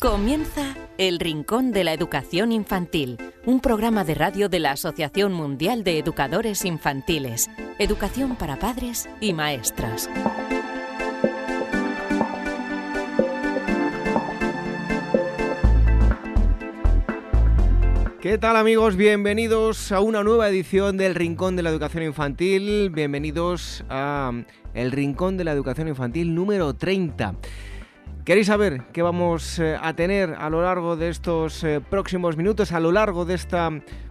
Comienza El Rincón de la Educación Infantil, un programa de radio de la Asociación Mundial de Educadores Infantiles, Educación para Padres y Maestras. ¿Qué tal amigos? Bienvenidos a una nueva edición del Rincón de la Educación Infantil. Bienvenidos a El Rincón de la Educación Infantil número 30. ¿Queréis saber qué vamos eh, a tener a lo largo de estos eh, próximos minutos, a lo largo de esta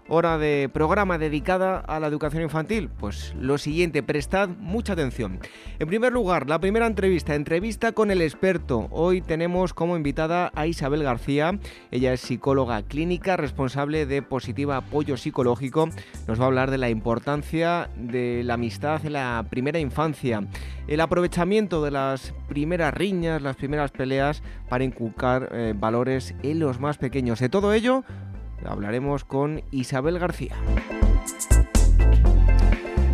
hora de programa dedicada a la educación infantil? Pues lo siguiente, prestad mucha atención. En primer lugar, la primera entrevista, entrevista con el experto. Hoy tenemos como invitada a Isabel García. Ella es psicóloga clínica, responsable de Positiva Apoyo Psicológico. Nos va a hablar de la importancia de la amistad en la primera infancia, el aprovechamiento de las primeras riñas, las primeras peleas para inculcar eh, valores en los más pequeños. De todo ello hablaremos con Isabel García.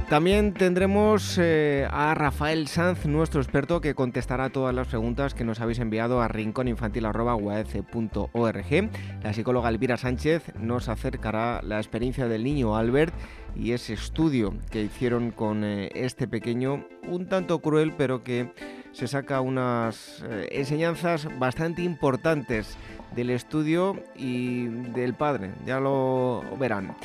También tendremos eh, a Rafael Sanz, nuestro experto, que contestará todas las preguntas que nos habéis enviado a rincóninfantil.org. La psicóloga Elvira Sánchez nos acercará la experiencia del niño Albert y ese estudio que hicieron con eh, este pequeño, un tanto cruel, pero que se saca unas eh, enseñanzas bastante importantes del estudio y del padre, ya lo verán.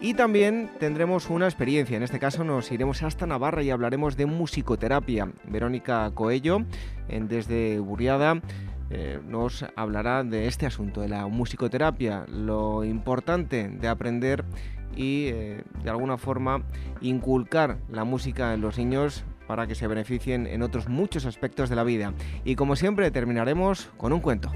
Y también tendremos una experiencia, en este caso nos iremos hasta Navarra y hablaremos de musicoterapia. Verónica Coello, desde Buriada, eh, nos hablará de este asunto, de la musicoterapia, lo importante de aprender y eh, de alguna forma inculcar la música en los niños para que se beneficien en otros muchos aspectos de la vida. Y como siempre terminaremos con un cuento.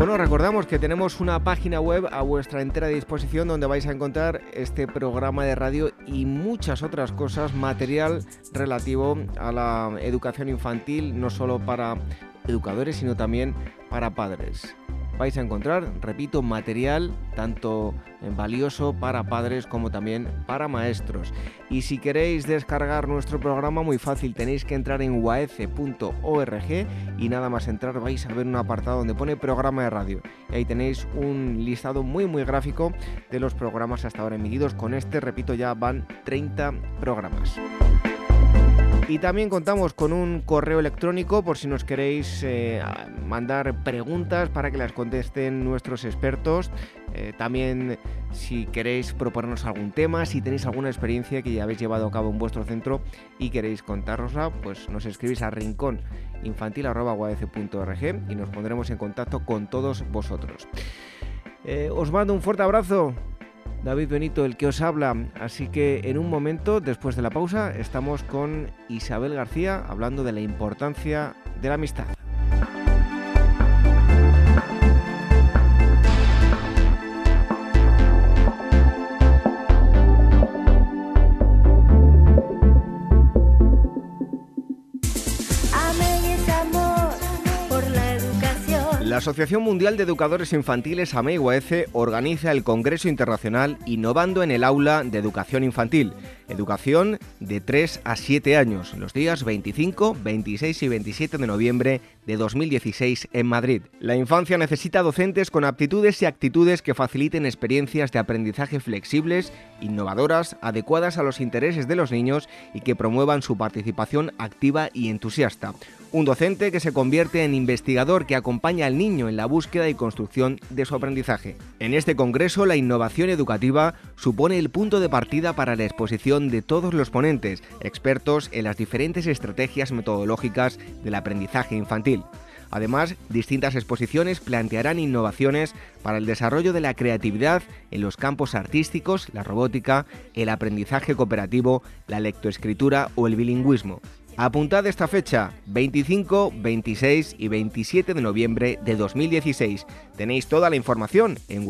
Bueno, recordamos que tenemos una página web a vuestra entera disposición donde vais a encontrar este programa de radio y muchas otras cosas, material relativo a la educación infantil, no solo para educadores, sino también para padres vais a encontrar, repito, material tanto valioso para padres como también para maestros. Y si queréis descargar nuestro programa, muy fácil, tenéis que entrar en waece.org y nada más entrar vais a ver un apartado donde pone programa de radio. Y ahí tenéis un listado muy muy gráfico de los programas hasta ahora emitidos. Con este, repito, ya van 30 programas. Y también contamos con un correo electrónico por si nos queréis eh, mandar preguntas para que las contesten nuestros expertos. Eh, también si queréis proponernos algún tema, si tenéis alguna experiencia que ya habéis llevado a cabo en vuestro centro y queréis contárnosla, pues nos escribís a rincóninfantil.org y nos pondremos en contacto con todos vosotros. Eh, os mando un fuerte abrazo. David Benito, el que os habla. Así que en un momento, después de la pausa, estamos con Isabel García hablando de la importancia de la amistad. La Asociación Mundial de Educadores Infantiles AMEIUAECE organiza el Congreso Internacional Innovando en el Aula de Educación Infantil, educación de 3 a 7 años, los días 25, 26 y 27 de noviembre de 2016 en Madrid. La infancia necesita docentes con aptitudes y actitudes que faciliten experiencias de aprendizaje flexibles, innovadoras, adecuadas a los intereses de los niños y que promuevan su participación activa y entusiasta. Un docente que se convierte en investigador que acompaña al niño en la búsqueda y construcción de su aprendizaje. En este congreso, la innovación educativa supone el punto de partida para la exposición de todos los ponentes, expertos en las diferentes estrategias metodológicas del aprendizaje infantil. Además, distintas exposiciones plantearán innovaciones para el desarrollo de la creatividad en los campos artísticos, la robótica, el aprendizaje cooperativo, la lectoescritura o el bilingüismo. Apuntad esta fecha, 25, 26 y 27 de noviembre de 2016. Tenéis toda la información en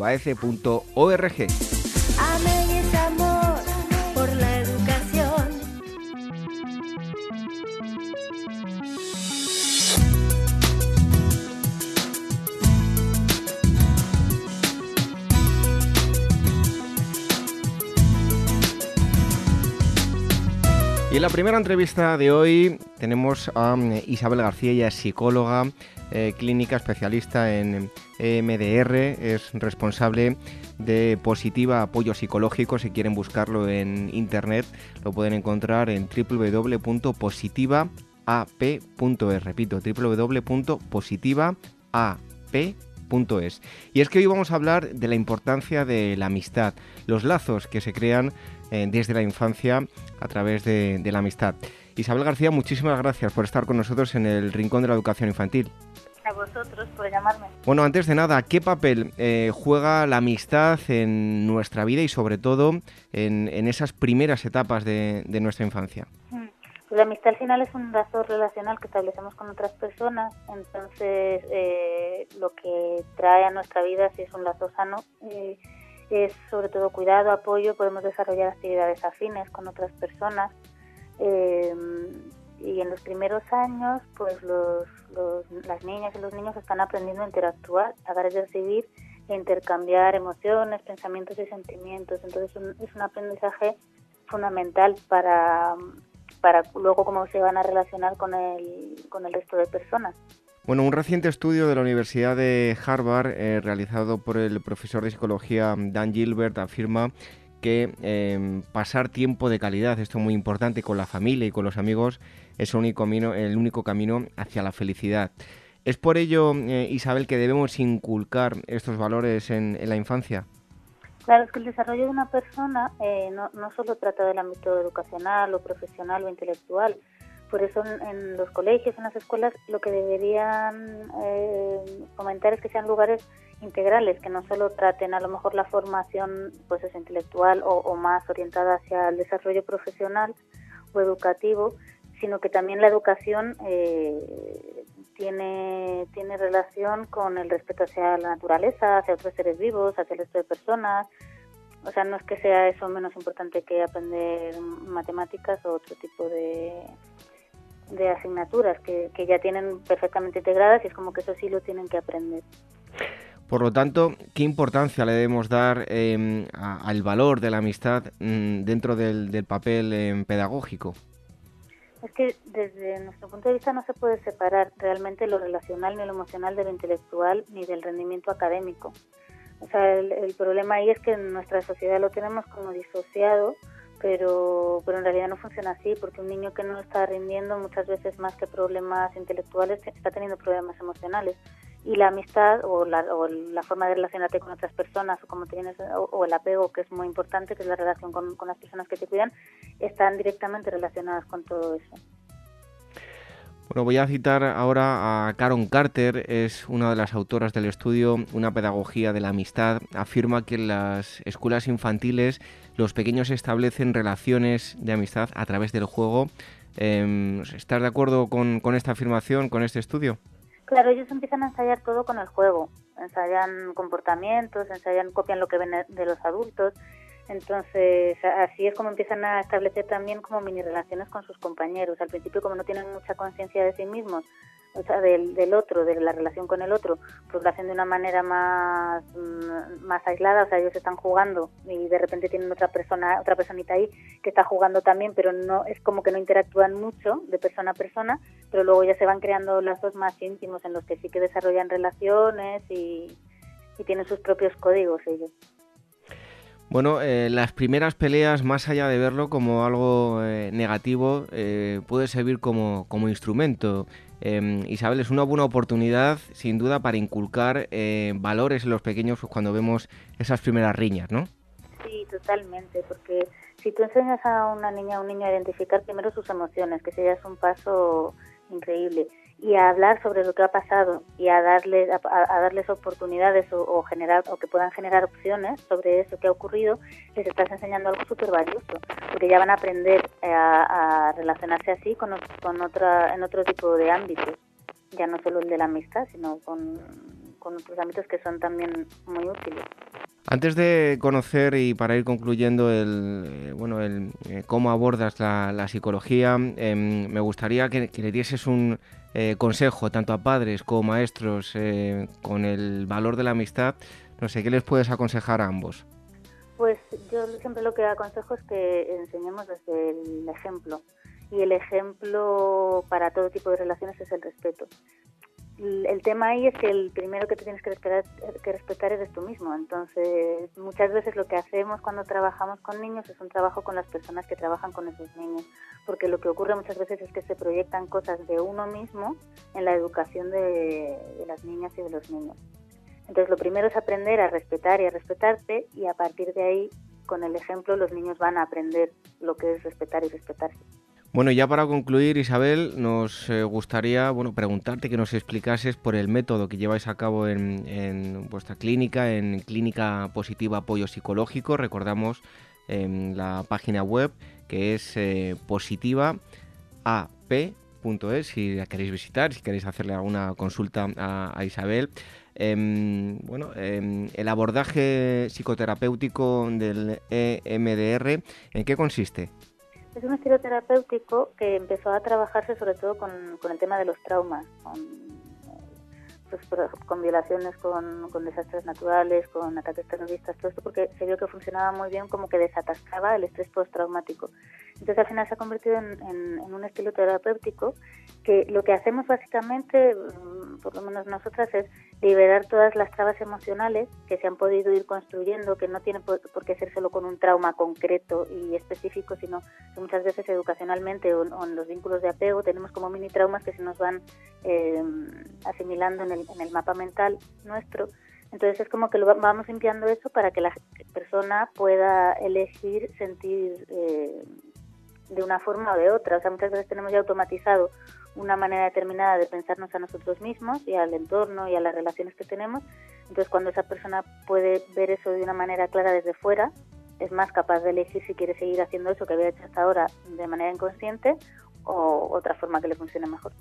waece.org. en la primera entrevista de hoy tenemos a mm, Isabel García, ella es psicóloga eh, clínica especialista en MDR, es responsable de Positiva Apoyo Psicológico. Si quieren buscarlo en internet, lo pueden encontrar en www.positiva.ap.es. Repito, www.positiva.ap.es. Y es que hoy vamos a hablar de la importancia de la amistad, los lazos que se crean eh, desde la infancia a través de, la amistad. Isabel García, muchísimas gracias por estar con nosotros en el Rincón de la Educación Infantil. A vosotros por llamarme. Bueno, antes de nada, ¿qué papel eh, juega la amistad en nuestra vida y sobre todo en, esas primeras etapas de, nuestra infancia? Hmm. Pues la amistad al final es un lazo relacional que establecemos con otras personas, entonces eh, lo que trae a nuestra vida, si es un lazo sano, es sobre todo cuidado, apoyo, podemos desarrollar actividades afines con otras personas. Eh, y en los primeros años, pues los, las niñas y los niños están aprendiendo a interactuar, a dar y recibir e intercambiar emociones, pensamientos y sentimientos. Entonces es un aprendizaje fundamental para, para luego cómo se van a relacionar con el, con el resto de personas. Bueno, un reciente estudio de la Universidad de Harvard, eh, realizado por el profesor de psicología Dan Gilbert, afirma que em, pasar tiempo de calidad, esto es muy importante, con la familia y con los amigos, es el único camino, hacia la felicidad. ¿Es por ello, eh, Isabel, que debemos inculcar estos valores en, la infancia? Claro, es que el desarrollo de una persona eh, no, no solo trata del ámbito educacional o profesional o intelectual, por eso en, los colegios, en las escuelas, lo que deberían eh, es que sean lugares integrales, que no solo traten a lo mejor la formación pues es intelectual o, más orientada hacia el desarrollo profesional o educativo, sino que también la educación eh, tiene, tiene relación con el respeto hacia la naturaleza, hacia otros seres vivos, hacia el resto de personas. O sea, no es que sea eso menos importante que aprender matemáticas o otro tipo de, de asignaturas que, ya tienen perfectamente integradas y es como que eso sí lo tienen que aprender. Por lo tanto, ¿qué importancia le debemos dar em, al valor de la amistad mm, dentro del, papel em, pedagógico? Es que desde nuestro punto de vista no se puede separar realmente lo relacional ni lo emocional de lo intelectual ni del rendimiento académico. O sea, el, el problema ahí es que en nuestra sociedad lo tenemos como disociado pero, pero en realidad no funciona así, porque un niño que no está rindiendo muchas veces más que problemas intelectuales está teniendo problemas emocionales. Y la amistad o la, o la forma de relacionarte con otras personas o, como tienes, o, el apego, que es muy importante, que es la relación con, con las personas que te cuidan, están directamente relacionadas con todo eso. Bueno, voy a citar ahora a Karen Carter, es una de las autoras del estudio Una pedagogía de la amistad. Afirma que en las escuelas infantiles los pequeños establecen relaciones de amistad a través del juego. Eh, ¿Estás de acuerdo con, con esta afirmación, con este estudio? Claro, ellos empiezan a ensayar todo con el juego. Ensayan comportamientos, ensayan, copian lo que ven de los adultos entonces, así es como empiezan a establecer también como mini relaciones con sus compañeros. Al principio, como no tienen mucha conciencia de sí mismos, o sea, del, del, otro, de la relación con el otro, pues lo hacen de una manera más, mm, más aislada, o sea, ellos están jugando y de repente tienen otra persona, otra personita ahí que está jugando también, pero no es como que no interactúan mucho de persona a persona, pero luego ya se van creando lazos más íntimos en los que sí que desarrollan relaciones y, y tienen sus propios códigos ellos. Bueno, eh, las primeras peleas, más allá de verlo como algo eh, negativo, eh, puede servir como, como instrumento. Em, Isabel, es una buena oportunidad, sin duda, para inculcar valores en los pequeños cuando vemos esas primeras riñas, ¿no? Sí, totalmente, porque si tú enseñas a una niña o un niño a identificar primero sus emociones, que sería un paso increíble, y a hablar sobre lo que ha pasado y a darles a, darles oportunidades o, generar o que puedan generar opciones sobre eso que ha ocurrido les estás enseñando algo súper valioso porque ya van a aprender a, relacionarse así con, con otra en otro tipo de ámbitos ya no solo el de la amistad sino con, con otros ámbitos que son también muy útiles. Antes de conocer y para ir concluyendo el eh, bueno el eh, cómo abordas la, psicología, em, me gustaría que, le dieses un eh, consejo tanto a padres como maestros con el valor de la amistad. No sé, ¿qué les puedes aconsejar a ambos? Pues yo siempre lo que aconsejo es que enseñemos desde el ejemplo y el ejemplo para todo tipo de relaciones es el respeto el tema ahí es que el primero que te tienes que respetar, que respetar eres tú mismo. Entonces, muchas veces lo que hacemos cuando trabajamos con niños es un trabajo con las personas que trabajan con esos niños, porque lo que ocurre muchas veces es que se proyectan cosas de uno mismo en la educación de, de las niñas y de los niños. Entonces, lo primero es aprender a respetar y a respetarte y a partir de ahí, con el ejemplo, los niños van a aprender lo que es respetar y respetarse. Bueno, ya para concluir, Isabel, nos eh, gustaría bueno, preguntarte que nos explicases por el método que lleváis a cabo en, vuestra clínica, en Clínica Positiva Apoyo Psicológico. Recordamos en la página web que es eh, positivaap.es si la queréis visitar, si queréis hacerle alguna consulta a, Isabel. Em, bueno, em, el abordaje psicoterapéutico del EMDR, ¿en qué consiste? Es un estilo terapéutico que empezó a trabajarse sobre todo con, con el tema de los traumas, con, pues, con violaciones, con, desastres naturales, con ataques terroristas, todo esto porque se vio que funcionaba muy bien como que desatascaba el estrés postraumático. Entonces al final se ha convertido en, en, un estilo terapéutico que lo que hacemos básicamente, por lo menos nosotras, es liberar todas las trabas emocionales que se han podido ir construyendo, que no tiene por, qué ser solo con un trauma concreto y específico, sino que muchas veces educacionalmente o, en los vínculos de apego tenemos como mini traumas que se nos van eh, asimilando en el, en el mapa mental nuestro. Entonces es como que lo vamos limpiando eso para que la persona pueda elegir sentir eh, de una forma o de otra. O sea, muchas veces tenemos ya automatizado una manera determinada de pensarnos a nosotros mismos y al entorno y a las relaciones que tenemos. Entonces, cuando esa persona puede ver eso de una manera clara desde fuera, es más capaz de elegir si quiere seguir haciendo eso que había hecho hasta ahora de manera inconsciente o otra forma que le funcione mejor.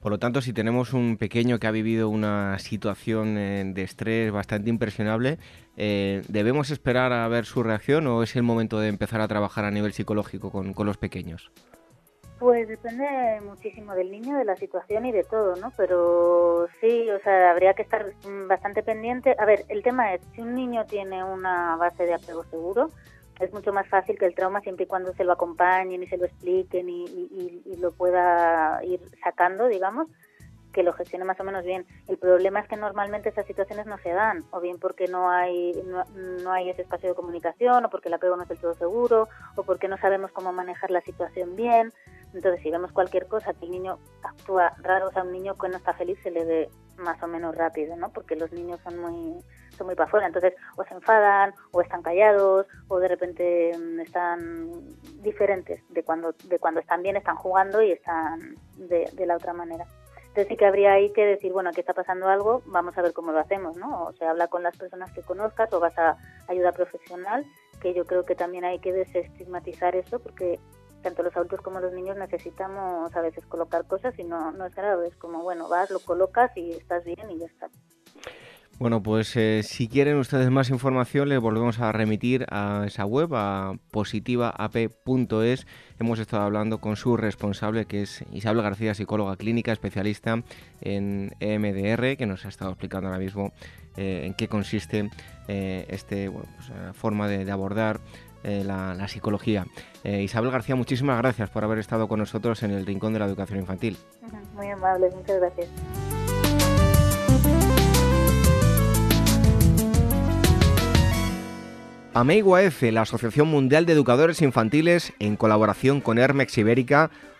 Por lo tanto, si tenemos un pequeño que ha vivido una situación eh, de estrés bastante impresionable, eh, ¿debemos esperar a ver su reacción o es el momento de empezar a trabajar a nivel psicológico con, con los pequeños? Pues depende muchísimo del niño, de la situación y de todo, ¿no? Pero sí, o sea, habría que estar bastante pendiente. A ver, el tema es, si un niño tiene una base de apego seguro, es mucho más fácil que el trauma siempre y cuando se lo acompañen y se lo expliquen y, lo pueda ir sacando, digamos, que lo gestione más o menos bien. El problema es que normalmente esas situaciones no se dan, o bien porque no hay, no, hay ese espacio de comunicación, o porque el apego no es del todo seguro, o porque no sabemos cómo manejar la situación bien. Entonces, si vemos cualquier cosa que el niño actúa raro, o sea, un niño que no está feliz se le ve más o menos rápido, ¿no? Porque los niños son muy son muy para afuera, entonces o se enfadan o están callados o de repente mm, están diferentes de cuando de cuando están bien, están jugando y están de, de la otra manera. Entonces sí que habría ahí que decir, bueno, aquí está pasando algo, vamos a ver cómo lo hacemos, ¿no? O se habla con las personas que conozcas o vas a ayuda profesional, que yo creo que también hay que desestigmatizar eso porque tanto los adultos como los niños necesitamos a veces colocar cosas y no, no es grave, es como, bueno, vas, lo colocas y estás bien y ya está. Bueno, pues eh, si quieren ustedes más información, les volvemos a remitir a esa web, a positivaap.es. Hemos estado hablando con su responsable, que es Isabel García, psicóloga clínica, especialista en EMDR, que nos ha estado explicando ahora mismo eh, en qué consiste eh, esta pues, forma de, abordar la, psicología. Isabel García, muchísimas gracias por haber estado con nosotros en el Rincón de la Educación Infantil. Muy amable, muchas gracias. AMEIGUAF, la Asociación Mundial de Educadores Infantiles, en colaboración con Hermex Ibérica,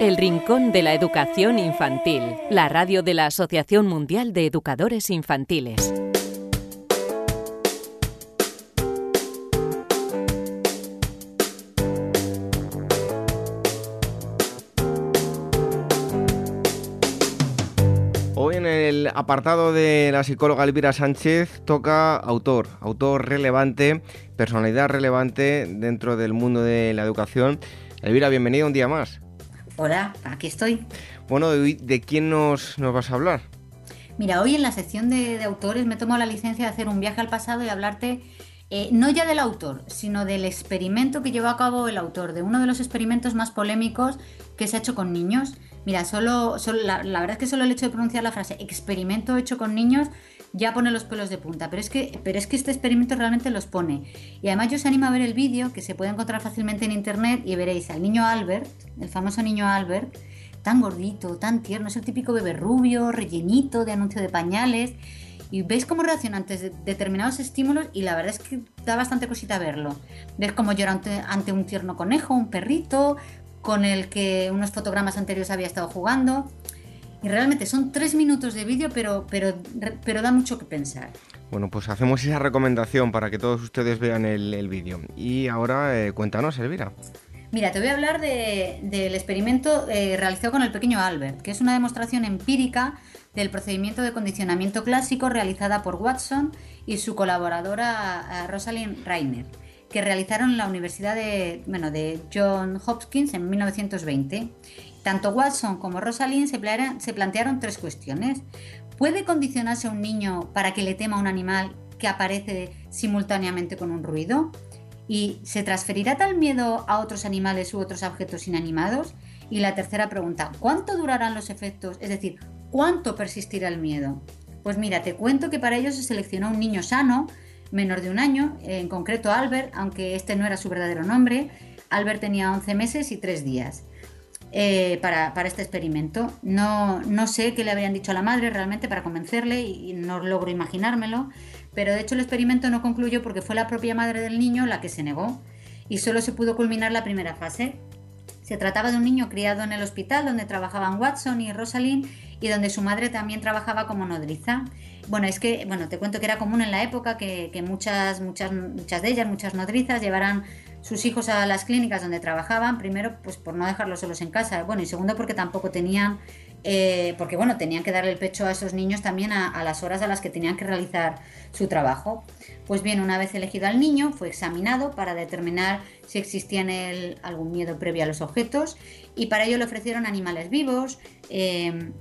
El Rincón de la Educación Infantil, la radio de la Asociación Mundial de Educadores Infantiles. Hoy en el apartado de la psicóloga Elvira Sánchez toca autor, autor relevante, personalidad relevante dentro del mundo de la educación. Elvira, bienvenida un día más. Hola, aquí estoy. Bueno, ¿de, quién nos, nos, vas a hablar? Mira, hoy en la sección de, autores me tomo la licencia de hacer un viaje al pasado y hablarte eh, no ya del autor, sino del experimento que llevó a cabo el autor, de uno de los experimentos más polémicos que se ha hecho con niños. Mira, solo, la, verdad es que solo el hecho de pronunciar la frase experimento hecho con niños ya pone los pelos de punta, pero es que, pero es que este experimento realmente los pone. Y además yo os animo a ver el vídeo que se puede encontrar fácilmente en internet y veréis al niño Albert, el famoso niño Albert, tan gordito, tan tierno, es el típico bebé rubio, rellenito de anuncio de pañales. Y veis cómo reacciona ante determinados estímulos y la verdad es que da bastante cosita verlo. Ves cómo llora ante un tierno conejo, un perrito, con el que unos fotogramas anteriores había estado jugando. Y realmente son tres minutos de vídeo, pero, pero, pero da mucho que pensar. Bueno, pues hacemos esa recomendación para que todos ustedes vean el, vídeo. Y ahora eh, cuéntanos, Elvira. Mira, te voy a hablar del experimento eh, realizado con el pequeño Albert, que es una demostración empírica del procedimiento de condicionamiento clásico realizada por Watson y su colaboradora Rosalind Reiner que realizaron la Universidad de, bueno, de John Hopkins en 1920. Tanto Watson como Rosalind se, se plantearon tres cuestiones. ¿Puede condicionarse a un niño para que le tema a un animal que aparece simultáneamente con un ruido? ¿Y se transferirá tal miedo a otros animales u otros objetos inanimados? Y la tercera pregunta, ¿cuánto durarán los efectos? Es decir, ¿cuánto persistirá el miedo? Pues mira, te cuento que para ello se seleccionó un niño sano menor de un año, en concreto Albert, aunque este no era su verdadero nombre. Albert tenía 11 meses y 3 días eh, para, este experimento. No, no sé qué le habrían dicho a la madre realmente para convencerle y no logro imaginármelo, pero de hecho el experimento no concluyó porque fue la propia madre del niño la que se negó y solo se pudo culminar la primera fase. Se trataba de un niño criado en el hospital donde trabajaban Watson y Rosalind y donde su madre también trabajaba como nodriza. Bueno, es que, bueno, te cuento que era común en la época que, muchas, muchas, muchas de ellas, muchas nodrizas, llevaran sus hijos a las clínicas donde trabajaban, primero, pues por no dejarlos solos en casa, bueno, y segundo, porque tampoco tenían, eh, porque bueno, tenían que darle el pecho a esos niños también a, las horas a las que tenían que realizar su trabajo. Pues bien, una vez elegido al niño, fue examinado para determinar si existía en él algún miedo previo a los objetos, y para ello le ofrecieron animales vivos, eh,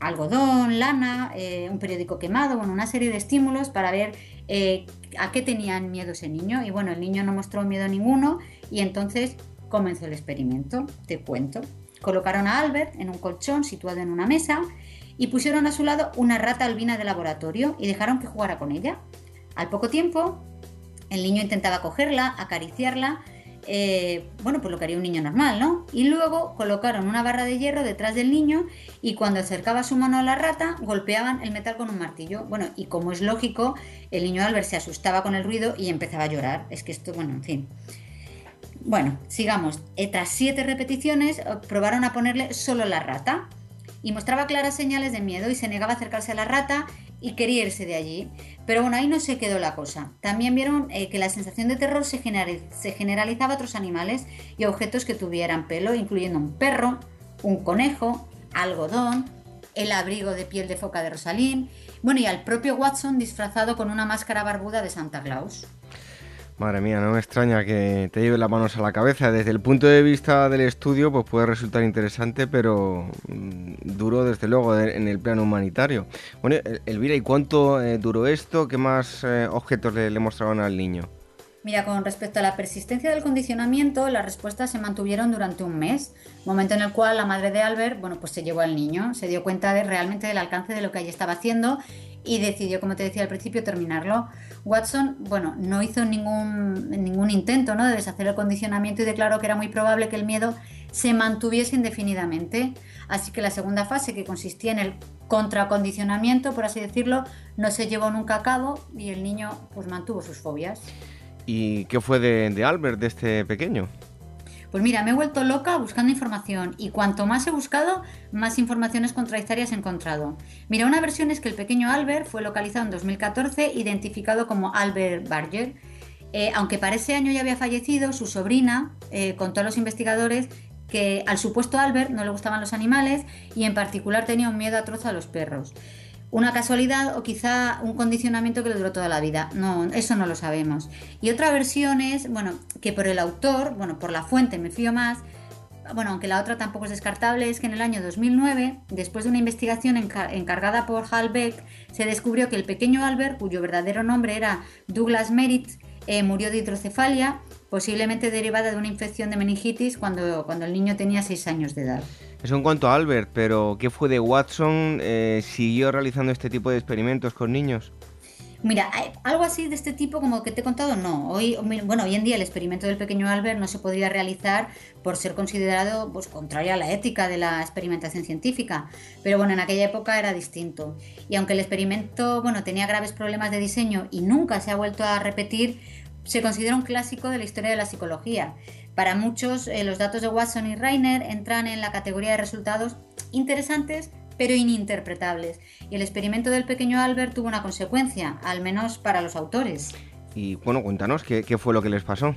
algodón, lana, eh, un periódico quemado, bueno, una serie de estímulos para ver eh, a qué tenían miedo ese niño. Y bueno, el niño no mostró miedo ninguno y entonces comenzó el experimento, te cuento. Colocaron a Albert en un colchón situado en una mesa y pusieron a su lado una rata albina de laboratorio y dejaron que jugara con ella. Al poco tiempo, el niño intentaba cogerla, acariciarla, eh, bueno, pues lo que haría un niño normal, ¿no? Y luego colocaron una barra de hierro detrás del niño y cuando acercaba su mano a la rata, golpeaban el metal con un martillo. Bueno, y como es lógico, el niño Albert se asustaba con el ruido y empezaba a llorar. Es que esto, bueno, en fin. Bueno, sigamos. Tras siete repeticiones, eh, probaron a ponerle solo la rata y mostraba claras señales de miedo y se negaba a acercarse a la rata y quería irse de allí. Pero bueno, ahí no se quedó la cosa. También vieron eh, que la sensación de terror se, se generalizaba a otros animales y objetos que tuvieran pelo, incluyendo un perro, un conejo, algodón, el abrigo de piel de foca de Rosalín, bueno, y al propio Watson disfrazado con una máscara barbuda de Santa Claus. Madre mía, no me extraña que te lleve las manos a la cabeza. Desde el punto de vista del estudio, pues puede resultar interesante, pero mm, duro desde luego en el plano humanitario. Bueno, Elvira, ¿y cuánto eh, duró esto? ¿Qué más eh, objetos le, le mostraban al niño? Mira, con respecto a la persistencia del condicionamiento, las respuestas se mantuvieron durante un mes, momento en el cual la madre de Albert, bueno, pues se llevó al niño, se dio cuenta de, realmente del alcance de lo que allí estaba haciendo y decidió, como te decía al principio, terminarlo. Watson, bueno, no hizo ningún, ningún intento ¿no? de deshacer el condicionamiento y declaró que era muy probable que el miedo se mantuviese indefinidamente. Así que la segunda fase, que consistía en el contracondicionamiento, por así decirlo, no se llevó nunca a cabo y el niño pues mantuvo sus fobias. ¿Y qué fue de, de Albert, de este pequeño? Pues mira, me he vuelto loca buscando información y cuanto más he buscado, más informaciones contradictorias he encontrado. Mira, una versión es que el pequeño Albert fue localizado en 2014, identificado como Albert Barger. Eh, aunque para ese año ya había fallecido, su sobrina eh, contó a los investigadores que al supuesto Albert no le gustaban los animales y en particular tenía un miedo atroz a los perros. Una casualidad o quizá un condicionamiento que le duró toda la vida. No, eso no lo sabemos. Y otra versión es, bueno, que por el autor, bueno, por la fuente me fío más, bueno, aunque la otra tampoco es descartable, es que en el año 2009, después de una investigación encargada por Hal Beck, se descubrió que el pequeño Albert, cuyo verdadero nombre era Douglas Merritt, eh, murió de hidrocefalia, posiblemente derivada de una infección de meningitis cuando, cuando el niño tenía 6 años de edad. Eso en cuanto a Albert, pero ¿qué fue de Watson? Eh, ¿Siguió realizando este tipo de experimentos con niños? Mira, algo así de este tipo como que te he contado, no. Hoy, bueno, hoy en día el experimento del pequeño Albert no se podría realizar por ser considerado pues, contrario a la ética de la experimentación científica. Pero bueno, en aquella época era distinto. Y aunque el experimento bueno, tenía graves problemas de diseño y nunca se ha vuelto a repetir, se considera un clásico de la historia de la psicología. Para muchos, eh, los datos de Watson y Rainer entran en la categoría de resultados interesantes pero ininterpretables. Y el experimento del pequeño Albert tuvo una consecuencia, al menos para los autores. Y bueno, cuéntanos, ¿qué, qué fue lo que les pasó?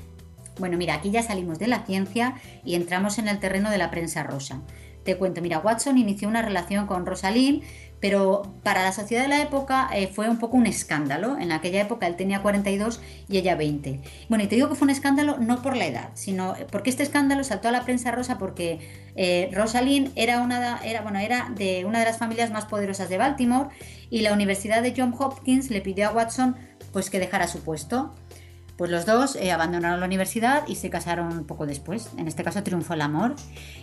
Bueno, mira, aquí ya salimos de la ciencia y entramos en el terreno de la prensa rosa. Te cuento, mira, Watson inició una relación con Rosalind, pero para la sociedad de la época eh, fue un poco un escándalo. En aquella época él tenía 42 y ella 20. Bueno, y te digo que fue un escándalo no por la edad, sino porque este escándalo saltó a la prensa rosa porque eh, Rosalind era, una, era, bueno, era de una de las familias más poderosas de Baltimore y la Universidad de Johns Hopkins le pidió a Watson pues que dejara su puesto. Pues los dos eh, abandonaron la universidad y se casaron poco después. En este caso triunfó el amor.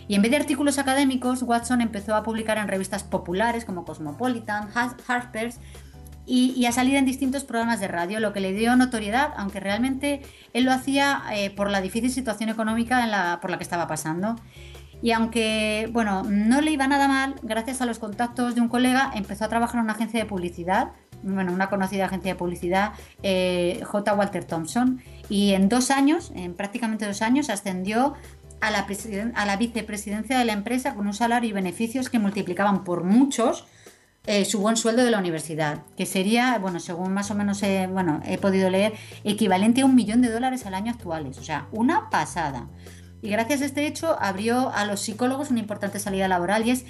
Y en vez de artículos académicos, Watson empezó a publicar en revistas populares como Cosmopolitan, Harper's y, a salir en distintos programas de radio, lo que le dio notoriedad, aunque realmente él lo hacía eh, por la difícil situación económica por la que estaba pasando. Y aunque, bueno, no le iba nada mal, gracias a los contactos de un colega, empezó a trabajar en una agencia de publicidad bueno, una conocida agencia de publicidad, eh, J. Walter Thompson, y en dos años, en prácticamente dos años, ascendió a la, vicepresidencia de la empresa con un salario y beneficios que multiplicaban por muchos eh, su buen sueldo de la universidad, que sería, bueno, según más o menos he, bueno, he podido leer, equivalente a un millón de dólares al año actuales, o sea, una pasada. Y gracias a este hecho abrió a los psicólogos una importante salida laboral y es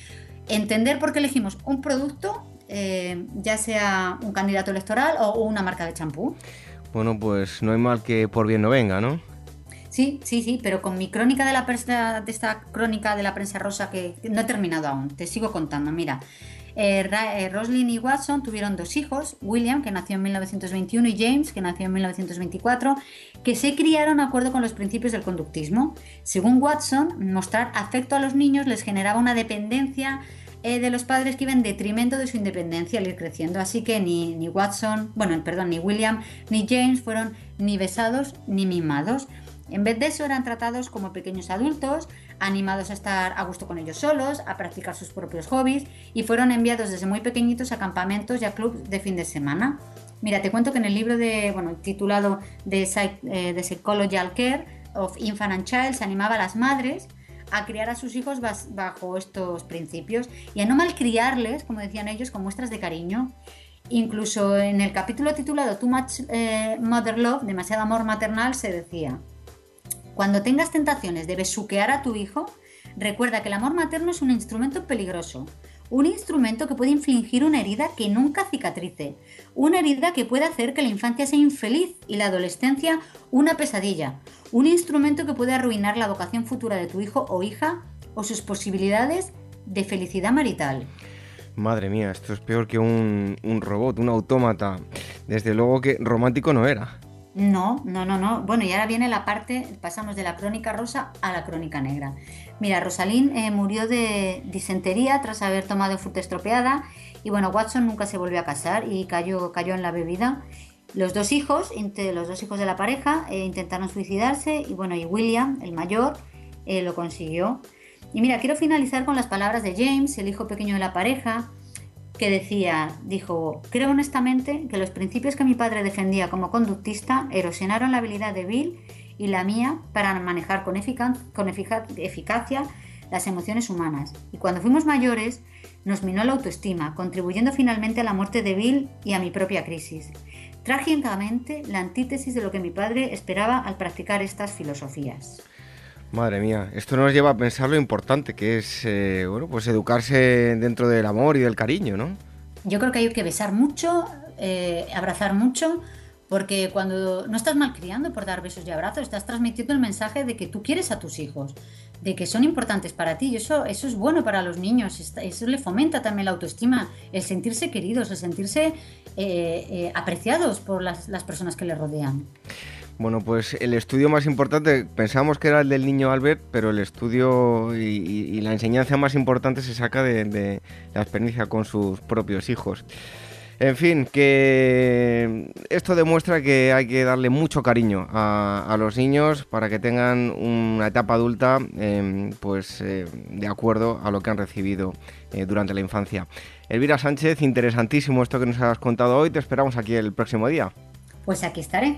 entender por qué elegimos un producto eh, ya sea un candidato electoral o una marca de champú. Bueno, pues no hay mal que por bien no venga, ¿no? Sí, sí, sí, pero con mi crónica de la prensa, de esta crónica de la prensa rosa que no he terminado aún, te sigo contando. Mira, eh, eh, Roslyn y Watson tuvieron dos hijos, William, que nació en 1921, y James, que nació en 1924, que se criaron de acuerdo con los principios del conductismo. Según Watson, mostrar afecto a los niños les generaba una dependencia eh, de los padres que iban en detrimento de su independencia al ir creciendo. Así que ni, ni Watson, bueno, perdón, ni William ni James fueron ni besados ni mimados. En vez de eso eran tratados como pequeños adultos, animados a estar a gusto con ellos solos, a practicar sus propios hobbies y fueron enviados desde muy pequeñitos a campamentos y a clubs de fin de semana. Mira, te cuento que en el libro de, bueno, titulado The, eh, The Psychological Care of Infant and Child se animaba a las madres a criar a sus hijos bajo estos principios y a no malcriarles, como decían ellos, con muestras de cariño. Incluso en el capítulo titulado Too Much eh, Mother Love, demasiado amor maternal, se decía, cuando tengas tentaciones de besuquear a tu hijo, recuerda que el amor materno es un instrumento peligroso, un instrumento que puede infligir una herida que nunca cicatrice, una herida que puede hacer que la infancia sea infeliz y la adolescencia una pesadilla, un instrumento que puede arruinar la vocación futura de tu hijo o hija o sus posibilidades de felicidad marital. Madre mía, esto es peor que un, robot, un autómata. Desde luego que romántico no era. No, no, no, no. Bueno, y ahora viene la parte, pasamos de la crónica rosa a la crónica negra. Mira, Rosalind eh, murió de disentería tras haber tomado fruta estropeada y bueno, Watson nunca se volvió a casar y cayó, cayó en la bebida los dos hijos, los dos hijos de la pareja, eh, intentaron suicidarse y bueno, y William, el mayor, eh, lo consiguió. Y mira, quiero finalizar con las palabras de James, el hijo pequeño de la pareja, que decía, dijo, creo honestamente que los principios que mi padre defendía como conductista erosionaron la habilidad de Bill y la mía para manejar con, eficacia las emociones humanas. Y cuando fuimos mayores, nos minó la autoestima, contribuyendo finalmente a la muerte de Bill y a mi propia crisis trágicamente la antítesis de lo que mi padre esperaba al practicar estas filosofías. Madre mía, esto nos lleva a pensar lo importante que es, eh, bueno, pues educarse dentro del amor y del cariño, ¿no? Yo creo que hay que besar mucho, eh, abrazar mucho, porque cuando no estás malcriando por dar besos y abrazos, estás transmitiendo el mensaje de que tú quieres a tus hijos, de que son importantes para ti. Y eso, eso es bueno para los niños, eso le fomenta también la autoestima, el sentirse queridos, el sentirse eh, apreciados por las, las personas que le rodean. Bueno, pues el estudio más importante, pensamos que era el del niño Albert, pero el estudio y, la enseñanza más importante se saca de, la experiencia con sus propios hijos. En fin, que esto demuestra que hay que darle mucho cariño a, los niños para que tengan una etapa adulta em, pues eh, de acuerdo a lo que han recibido eh, durante la infancia. Elvira Sánchez, interesantísimo esto que nos has contado hoy, te esperamos aquí el próximo día. Pues aquí estaré.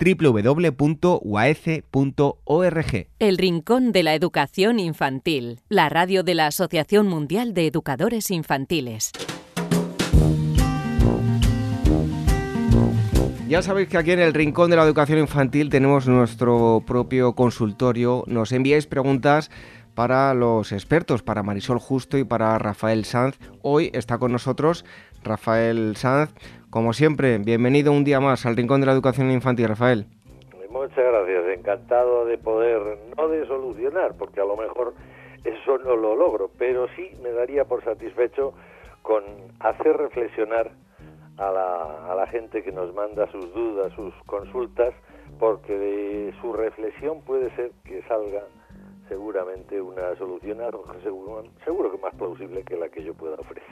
www.uaece.org. El Rincón de la Educación Infantil, la radio de la Asociación Mundial de Educadores Infantiles. Ya sabéis que aquí en el Rincón de la Educación Infantil tenemos nuestro propio consultorio. Nos enviáis preguntas para los expertos, para Marisol Justo y para Rafael Sanz. Hoy está con nosotros Rafael Sanz. Como siempre, bienvenido un día más al Rincón de la Educación Infantil, Rafael. Muchas gracias, encantado de poder, no de solucionar, porque a lo mejor eso no lo logro, pero sí me daría por satisfecho con hacer reflexionar a la, gente que nos manda sus dudas, sus consultas, porque de su reflexión puede ser que salga seguramente una solución seguro, seguro que más plausible que la que yo pueda ofrecer.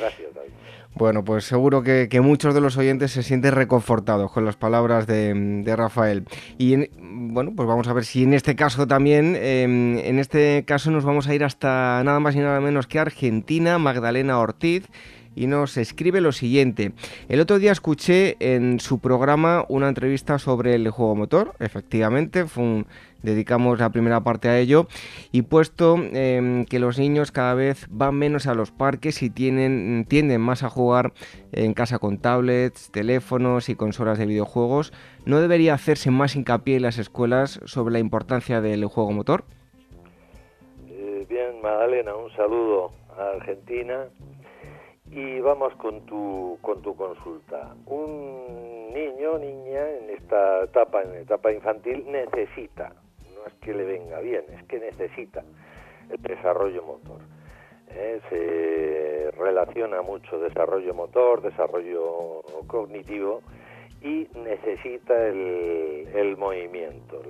Gracias, David. Bueno, pues seguro que, muchos de los oyentes se sienten reconfortados con las palabras de, Rafael. Y bueno, pues vamos a ver si en este caso también, em, en este caso nos vamos a ir hasta nada más y nada menos que Argentina, Magdalena Ortiz y nos escribe lo siguiente. El otro día escuché en su programa una entrevista sobre el juego motor, efectivamente, dedicamos la primera parte a ello, y puesto em, que los niños cada vez van menos a los parques y tienen, tienden más a jugar en casa con tablets, teléfonos y consolas de videojuegos, ¿no debería hacerse más hincapié en las escuelas sobre la importancia del juego motor? Eh, bien, Magdalena, un saludo a Argentina y vamos con tu, con tu consulta. Un niño niña en esta etapa, en etapa infantil, necesita, no es que le venga bien, es que necesita el desarrollo motor. ¿eh? Se relaciona mucho desarrollo motor, desarrollo cognitivo y necesita el, movimiento.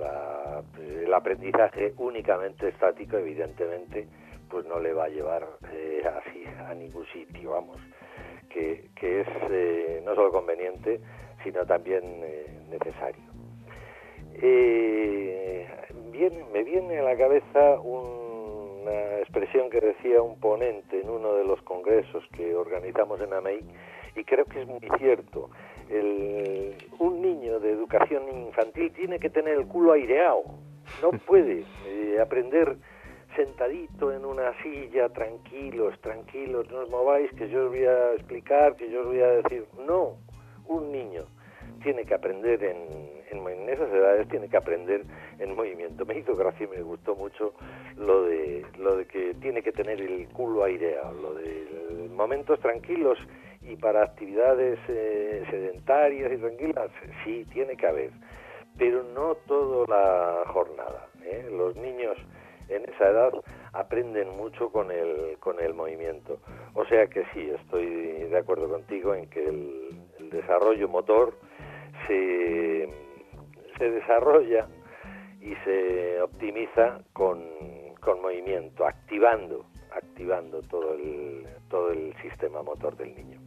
el aprendizaje únicamente estático, evidentemente, pues no le va a llevar eh, así a ningún sitio, vamos, que, que es eh, no solo conveniente, sino también eh, bien, me viene a la cabeza una expresión que decía un ponente en uno de los congresos que organizamos en AMEI, y creo que es muy cierto. El, un niño de educación infantil tiene que tener el culo aireado, no puede aprender sentadito en una silla, tranquilos, tranquilos, no os mováis, que yo os voy a explicar, que yo os voy a decir. No, un niño tiene que aprender en, en, esas edades, tiene que aprender en movimiento. Me hizo gracia y me gustó mucho lo de, lo de que tiene que tener el culo aireado, lo de momentos tranquilos y para actividades eh, sedentarias y tranquilas, sí, tiene que haber, pero no toda la jornada. ¿eh? Los niños en esa edad aprenden mucho con el, con el movimiento. O sea que sí, estoy de acuerdo contigo en que el, desarrollo motor se, desarrolla y se optimiza con, con movimiento, activando, activando todo el, todo el sistema motor del niño.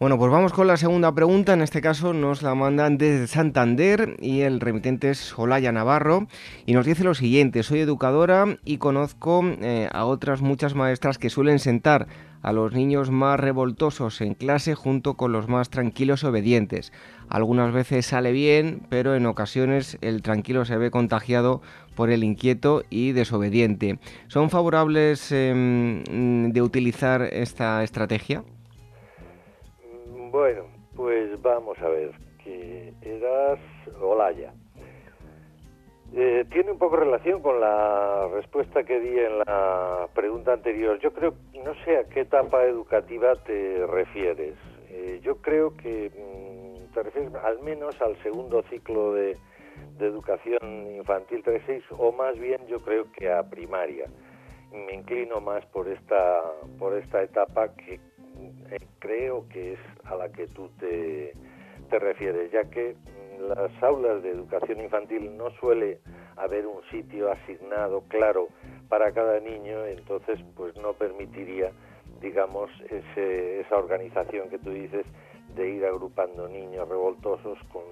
Bueno, pues vamos con la segunda pregunta. En este caso nos la mandan desde Santander y el remitente es Olaya Navarro y nos dice lo siguiente. Soy educadora y conozco eh, a otras muchas maestras que suelen sentar a los niños más revoltosos en clase junto con los más tranquilos y obedientes. Algunas veces sale bien, pero en ocasiones el tranquilo se ve contagiado por el inquieto y desobediente. ¿Son favorables em, de utilizar esta estrategia? Bueno, pues vamos a ver, eras Olaya. Eh, tiene un poco relación con la respuesta que di en la pregunta anterior. Yo creo, no sé a qué etapa educativa te refieres. Eh, yo creo que mm, te refieres al menos al segundo ciclo de, educación infantil 3-6 o más bien yo creo que a primaria. Me inclino más por esta, por esta etapa que eh, creo que es a la que tú te, te refieres, ya que las aulas de educación infantil no suele haber un sitio asignado claro para cada niño, entonces pues no permitiría, digamos, esa organización que tú dices de ir agrupando niños revoltosos con,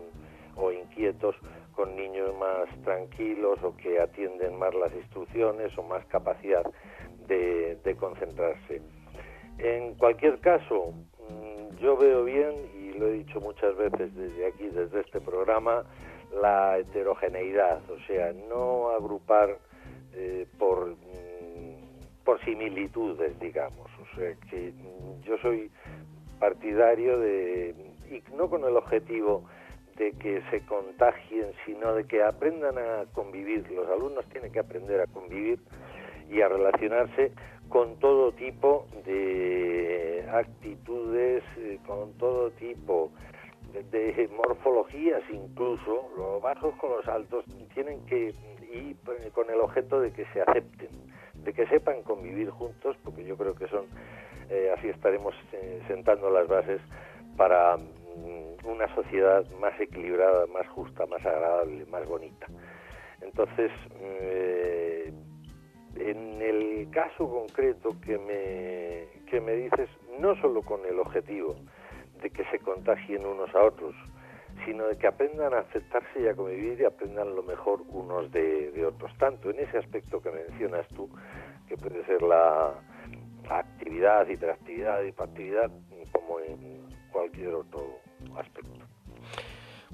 o inquietos con niños más tranquilos o que atienden más las instrucciones o más capacidad de, de concentrarse. En cualquier caso, mm, yo veo bien lo he dicho muchas veces desde aquí, desde este programa, la heterogeneidad, o sea, no agrupar eh, por, mm, por similitudes, digamos. O sea, que yo soy partidario de, y no con el objetivo de que se contagien, sino de que aprendan a convivir. Los alumnos tienen que aprender a convivir y a relacionarse con todo tipo de actitudes, eh, con todo tipo de, morfologías incluso, los bajos con los altos, tienen que ir con el objeto de que se acepten, de que sepan convivir juntos, porque yo creo que son, eh, así estaremos eh, sentando las bases para mm, una sociedad más equilibrada, más justa, más agradable, más bonita. Entonces, en el caso concreto que me, que me dices, no solo con el objetivo de que se contagien unos a otros, sino de que aprendan a aceptarse y a convivir y aprendan lo mejor unos de, otros. Tanto en ese aspecto que mencionas tú, que puede ser la, actividad, hiperactividad, hiperactividad, como en cualquier otro aspecto.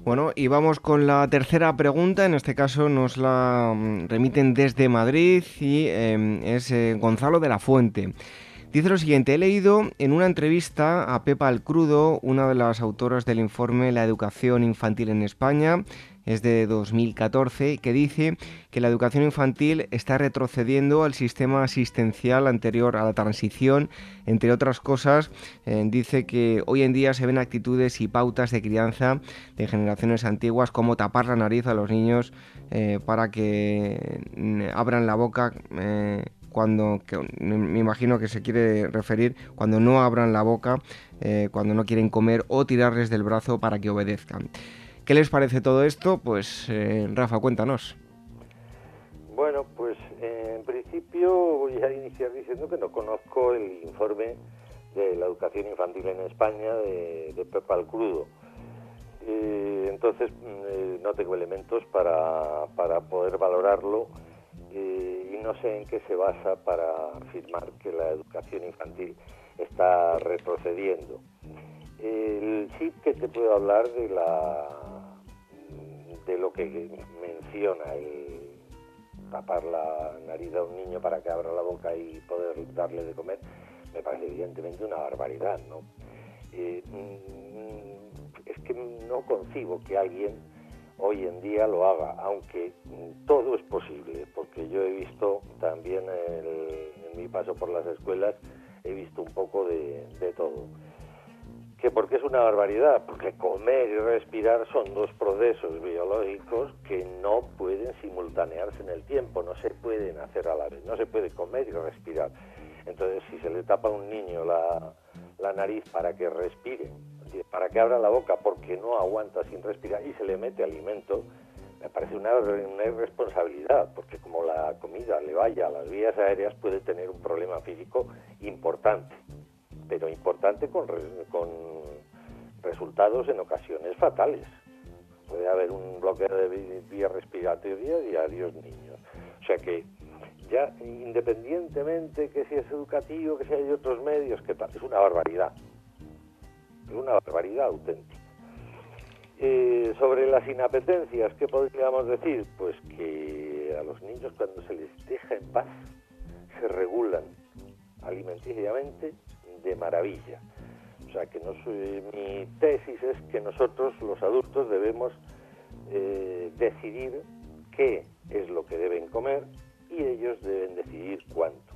Bueno, y vamos con la tercera pregunta. En este caso nos la mm, remiten desde Madrid y em, es eh, Gonzalo de la Fuente. Dice lo siguiente, he leído en una entrevista a Pepa Alcrudo, una de las autoras del informe La educación infantil en España, es de 2014, que dice que la educación infantil está retrocediendo al sistema asistencial anterior a la transición. Entre otras cosas, eh, dice que hoy en día se ven actitudes y pautas de crianza de generaciones antiguas como tapar la nariz a los niños eh, para que mm, abran la boca. Eh, cuando me imagino que se quiere referir cuando no abran la boca, cuando no quieren comer o tirarles del brazo para que obedezcan. ¿Qué les parece todo esto? Pues eh, Rafa, cuéntanos. Bueno, pues en principio voy a iniciar diciendo que no conozco el informe de la educación infantil en España de, de Pepa el Crudo. entonces eh, no tengo elementos para, para poder valorarlo y no sé en qué se basa para afirmar que la educación infantil está retrocediendo. El sí que te puedo hablar de la de lo que menciona el tapar la nariz a un niño para que abra la boca y poder darle de comer, me parece evidentemente una barbaridad, ¿no? Eh, mm, es que no concibo que alguien hoy en día lo haga, aunque todo es posible, porque yo he visto también en mi paso por las escuelas, he visto un poco de todo que porque es una barbaridad, porque comer y respirar son dos procesos biológicos que no pueden simultanearse en el tiempo, no se pueden hacer a la vez, no se puede comer y respirar. Entonces, si se le tapa a un niño la, nariz para que respire, para que abra la boca porque no aguanta sin respirar y se le mete alimento, me parece una, una, irresponsabilidad, porque como la comida le vaya a las vías aéreas puede tener un problema físico importante pero importante con, resultados en ocasiones fatales. Puede haber un bloqueo de vía respiratoria y adiós niños. O sea que ya independientemente que si es educativo, que si hay otros medios, es una barbaridad. Es una barbaridad auténtica. Eh, sobre las inapetencias, ¿qué podríamos decir? Pues que a los niños cuando se les deja en paz, se regulan alimenticiamente de maravilla. O sea, que mi tesis es que nosotros, los adultos, debemos eh, decidir qué es lo que deben comer y ellos deben decidir cuánto.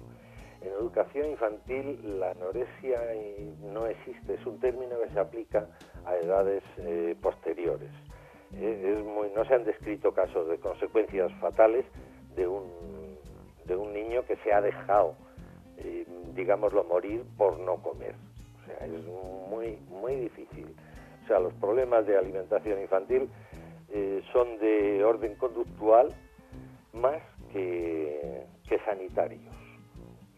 En educación infantil la anorexia no existe, es un término que se aplica a edades eh, posteriores. Eh, no se han descrito casos de consecuencias fatales de un, de un niño que se ha dejado, eh, digámoslo, morir por no comer. O sea, es muy, muy difícil. O sea, los problemas de alimentación infantil son de orden conductual más que, que sanitarios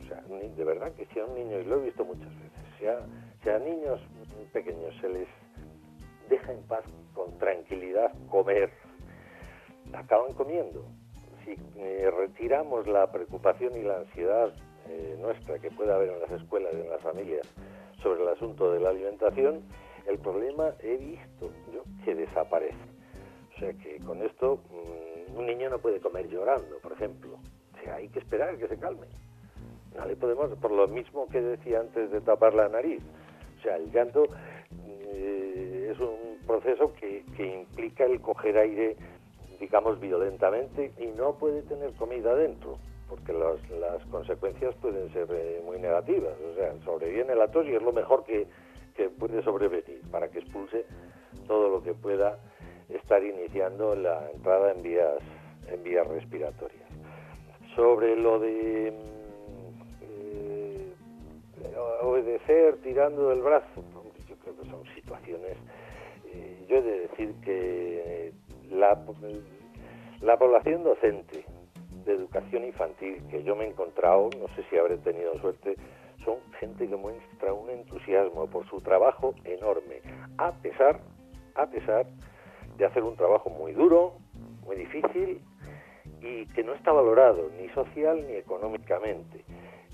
sea, de verdad que si a un niño, y lo he visto muchas veces, si a, niños pequeños se les deja en paz con tranquilidad comer, acaban comiendo. Si eh, retiramos la preocupación y la ansiedad eh, nuestra que puede haber en las escuelas y en las familias sobre el asunto de la alimentación, el problema he visto yo que desaparece. O sea que con esto mm, un niño no puede comer llorando, por ejemplo. O sea, hay que esperar que se calme. No le podemos, por lo mismo que decía antes de tapar la nariz. O sea, el llanto eh, es un proceso que, implica el coger aire, digamos, violentamente y no puede tener comida dentro, porque las consecuencias pueden ser eh, muy negativas. O sea, sobreviene la tos y es lo mejor que, que puede sobrevenir para que expulse todo lo que pueda estar iniciando la entrada en vías, en vías respiratorias. Sobre lo de obedecer tirando del brazo. Yo creo que son situaciones. Eh, yo he de decir que la, la población docente de educación infantil que yo me he encontrado, no sé si habré tenido suerte, son gente que muestra un entusiasmo por su trabajo enorme, a pesar, a pesar de hacer un trabajo muy duro, muy difícil y que no está valorado ni social ni económicamente.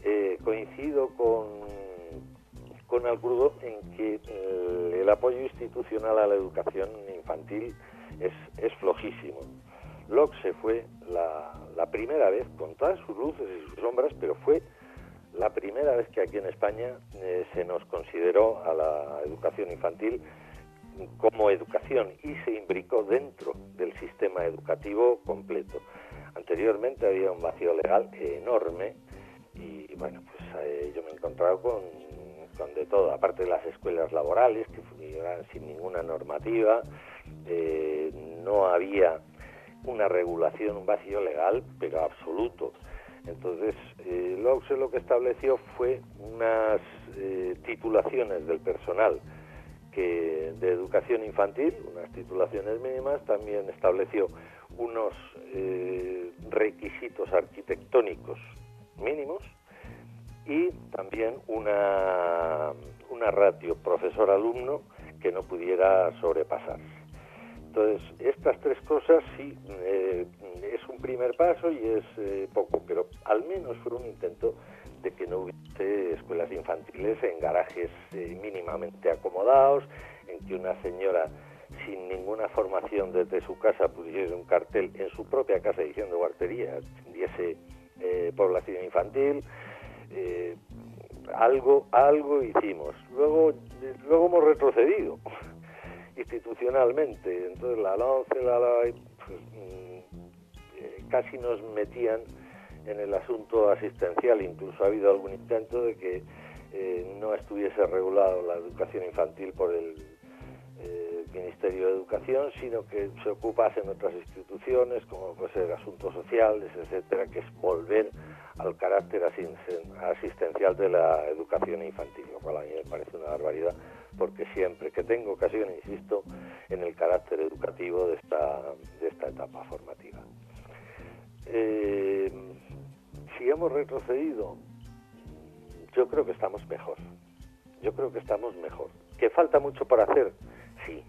Eh, coincido con, con Alcrudo en que eh, el, apoyo institucional a la educación infantil es, es flojísimo. se fue la, la, primera vez, con todas sus luces y sus sombras, pero fue la primera vez que aquí en España eh, se nos consideró a la educación infantil como educación y se imbricó dentro del sistema educativo completo. Anteriormente había un vacío legal enorme y bueno, pues eh, yo me he encontrado con, con, de todo, aparte de las escuelas laborales que funcionaban sin ninguna normativa, eh, no había una regulación, un vacío legal, pero absoluto. Entonces, eh, lo que estableció fue unas eh, titulaciones del personal que de educación infantil, unas titulaciones mínimas, también estableció unos requisitos arquitectónicos mínimos y también una, una ratio profesor-alumno que no pudiera sobrepasarse. Entonces, estas tres cosas sí eh, es un primer paso y es eh, poco, pero al menos fue un intento de que no hubiese escuelas infantiles en garajes eh, mínimamente acomodados, en que una señora sin ninguna formación desde su casa pudiese un cartel en su propia casa diciendo guardería, diese población infantil, algo, algo hicimos. Luego, luego hemos retrocedido institucionalmente, entonces la LONCE, la pues, mm, eh, casi nos metían en el asunto asistencial, incluso ha habido algún intento de que no estuviese regulado la educación infantil por el Ministerio de Educación, sino que se ocupasen otras instituciones, como puede ser asuntos sociales, etcétera, que es volver al carácter asistencial de la educación infantil, lo cual a mí me parece una barbaridad, porque siempre que tengo ocasión insisto en el carácter educativo de esta, de esta etapa formativa. Eh, si hemos retrocedido, yo creo que estamos mejor. Yo creo que estamos mejor ¿Que falta mucho por hacer? Sí,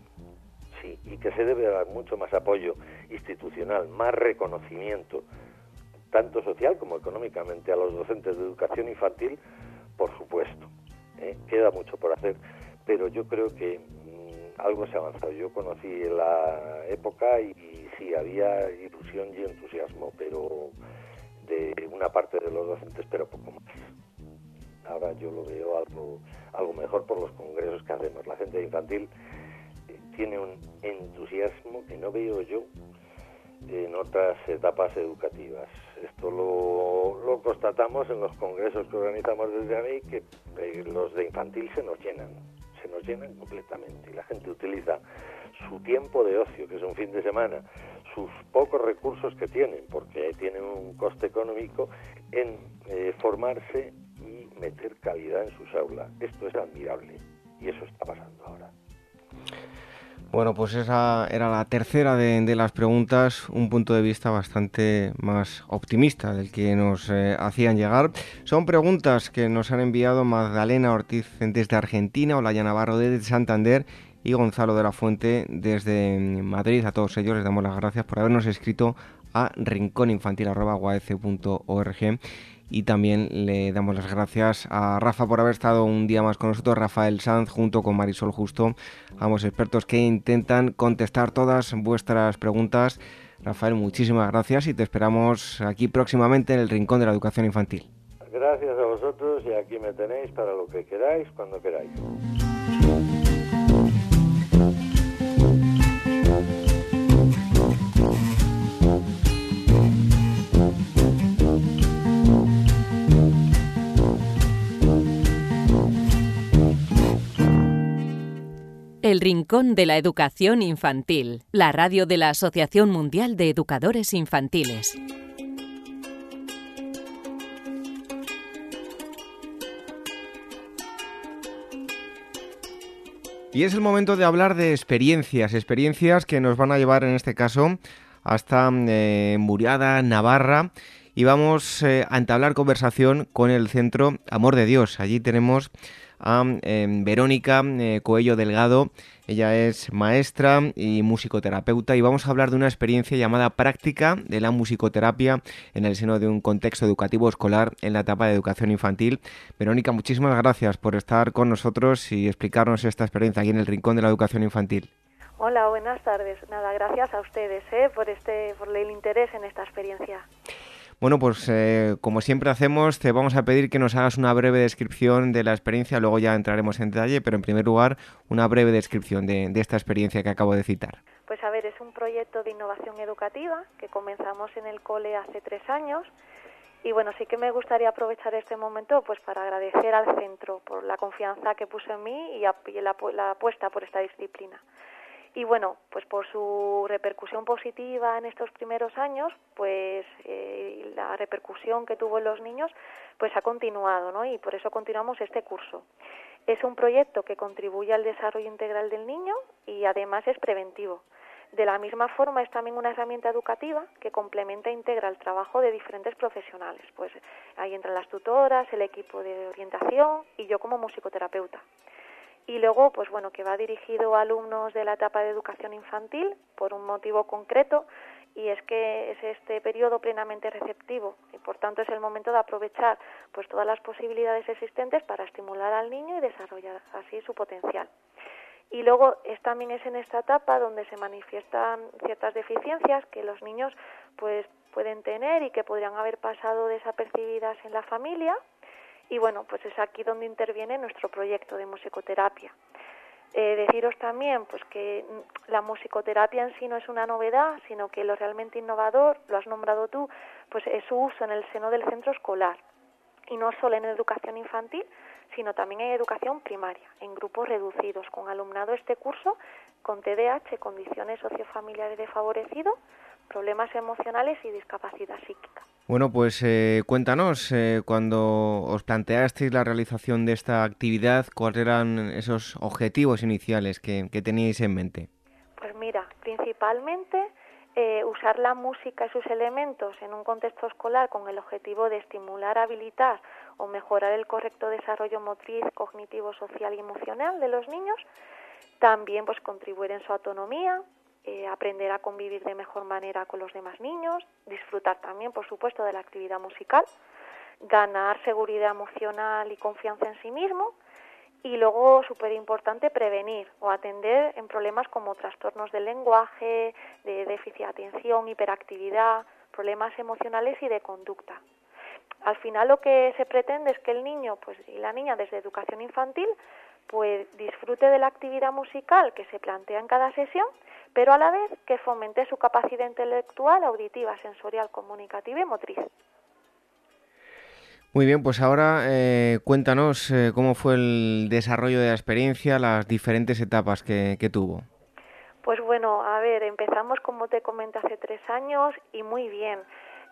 sí, y que se debe dar mucho más apoyo institucional, más reconocimiento, tanto social como económicamente, a los docentes de educación infantil, por supuesto. ¿eh? Queda mucho por hacer, pero yo creo que mm, algo se ha avanzado. Yo conocí la época y, sí, había ilusión y entusiasmo, pero de una parte de los docentes, pero poco más ahora yo lo veo algo, algo mejor por los congresos que hacemos. La gente infantil eh, tiene un entusiasmo que no veo yo en otras etapas educativas. Esto lo, lo constatamos en los congresos que organizamos desde ahí, que eh, los de infantil se nos llenan, nos llenan completamente. Y la gente utiliza su tiempo de ocio, que es un fin de semana, sus pocos recursos que tienen, porque tienen un coste económico, en eh, formarse meter calidad en sus aulas. Esto es admirable y eso está pasando ahora. Bueno, pues esa era la tercera de, las preguntas, un punto de vista bastante más optimista del que nos eh, hacían llegar. Son preguntas que nos han enviado Magdalena Ortiz desde Argentina, Olaya Navarro desde Santander y Gonzalo de la Fuente desde Madrid. A todos ellos les damos las gracias por habernos escrito a rincóninfantil.org y también le damos las gracias a Rafa por haber estado un día más con nosotros, Rafael Sanz junto con Marisol Justo, ambos expertos que intentan contestar todas vuestras preguntas. Rafael, muchísimas gracias y te esperamos aquí próximamente en el Rincón de la Educación Infantil. Gracias a vosotros y aquí me tenéis para lo que queráis, cuando queráis. El Rincón de la Educación Infantil, la radio de la Asociación Mundial de Educadores Infantiles. Y es el momento de hablar de experiencias, experiencias que nos van a llevar en este caso hasta eh, Muriada, Navarra, y vamos eh, a entablar conversación con el Centro Amor de Dios. Allí tenemos a em, Verónica eh, Coello Delgado. Ella es maestra y musicoterapeuta y vamos a hablar de una experiencia llamada práctica de la musicoterapia en el seno de un contexto educativo escolar en la etapa de educación infantil. Verónica, muchísimas gracias por estar con nosotros y explicarnos esta experiencia aquí en el Rincón de la Educación Infantil. Hola, buenas tardes. Nada, gracias a ustedes ¿eh? por, este, por el interés en esta experiencia. Bueno, pues eh, como siempre hacemos, te vamos a pedir que nos hagas una breve descripción de la experiencia, luego ya entraremos en detalle, pero en primer lugar, una breve descripción de, esta experiencia que acabo de citar. Pues a ver, es un proyecto de innovación educativa que comenzamos en el cole hace tres años. Y bueno, sí que me gustaría aprovechar este momento pues para agradecer al centro por la confianza que puso en mí y, la apuesta por esta disciplina. Y bueno, pues por su repercusión positiva en estos primeros años, pues eh, la repercusión que tuvo en los niños, pues ha continuado, ¿no? Y por eso continuamos este curso. Es un proyecto que contribuye al desarrollo integral del niño y además es preventivo. De la misma forma es también una herramienta educativa que complementa e integra el trabajo de diferentes profesionales. Pues ahí entran las tutoras, el equipo de orientación y yo como musicoterapeuta y luego pues bueno que va dirigido a alumnos de la etapa de educación infantil por un motivo concreto y es que es este periodo plenamente receptivo y por tanto es el momento de aprovechar pues todas las posibilidades existentes para estimular al niño y desarrollar así su potencial. Y luego es, también es en esta etapa donde se manifiestan ciertas deficiencias que los niños pues pueden tener y que podrían haber pasado desapercibidas en la familia y bueno, pues es aquí donde interviene nuestro proyecto de musicoterapia. Eh, deciros también pues que la musicoterapia en sí no es una novedad, sino que lo realmente innovador, lo has nombrado tú, pues es su uso en el seno del centro escolar. Y no solo en educación infantil, sino también en educación primaria, en grupos reducidos, con alumnado este curso con TDAH, condiciones sociofamiliares desfavorecidos, problemas emocionales y discapacidad psíquica. Bueno, pues eh, cuéntanos, eh, cuando os planteasteis la realización de esta actividad, ¿cuáles eran esos objetivos iniciales que, teníais en mente? Pues mira, principalmente eh, usar la música y sus elementos en un contexto escolar con el objetivo de estimular, habilitar o mejorar el correcto desarrollo motriz, cognitivo, social y emocional de los niños. También pues contribuir en su autonomía, eh, aprender a convivir de mejor manera con los demás niños, disfrutar también, por supuesto, de la actividad musical, ganar seguridad emocional y confianza en sí mismo y luego, súper importante, prevenir o atender en problemas como trastornos del lenguaje, de déficit de atención, hiperactividad, problemas emocionales y de conducta. Al final lo que se pretende es que el niño pues, y la niña desde educación infantil pues disfrute de la actividad musical que se plantea en cada sesión, pero a la vez que fomente su capacidad intelectual, auditiva, sensorial, comunicativa y motriz. Muy bien, pues ahora eh, cuéntanos eh, cómo fue el desarrollo de la experiencia, las diferentes etapas que, tuvo. Pues bueno, a ver, empezamos como te comenté hace tres años y muy bien.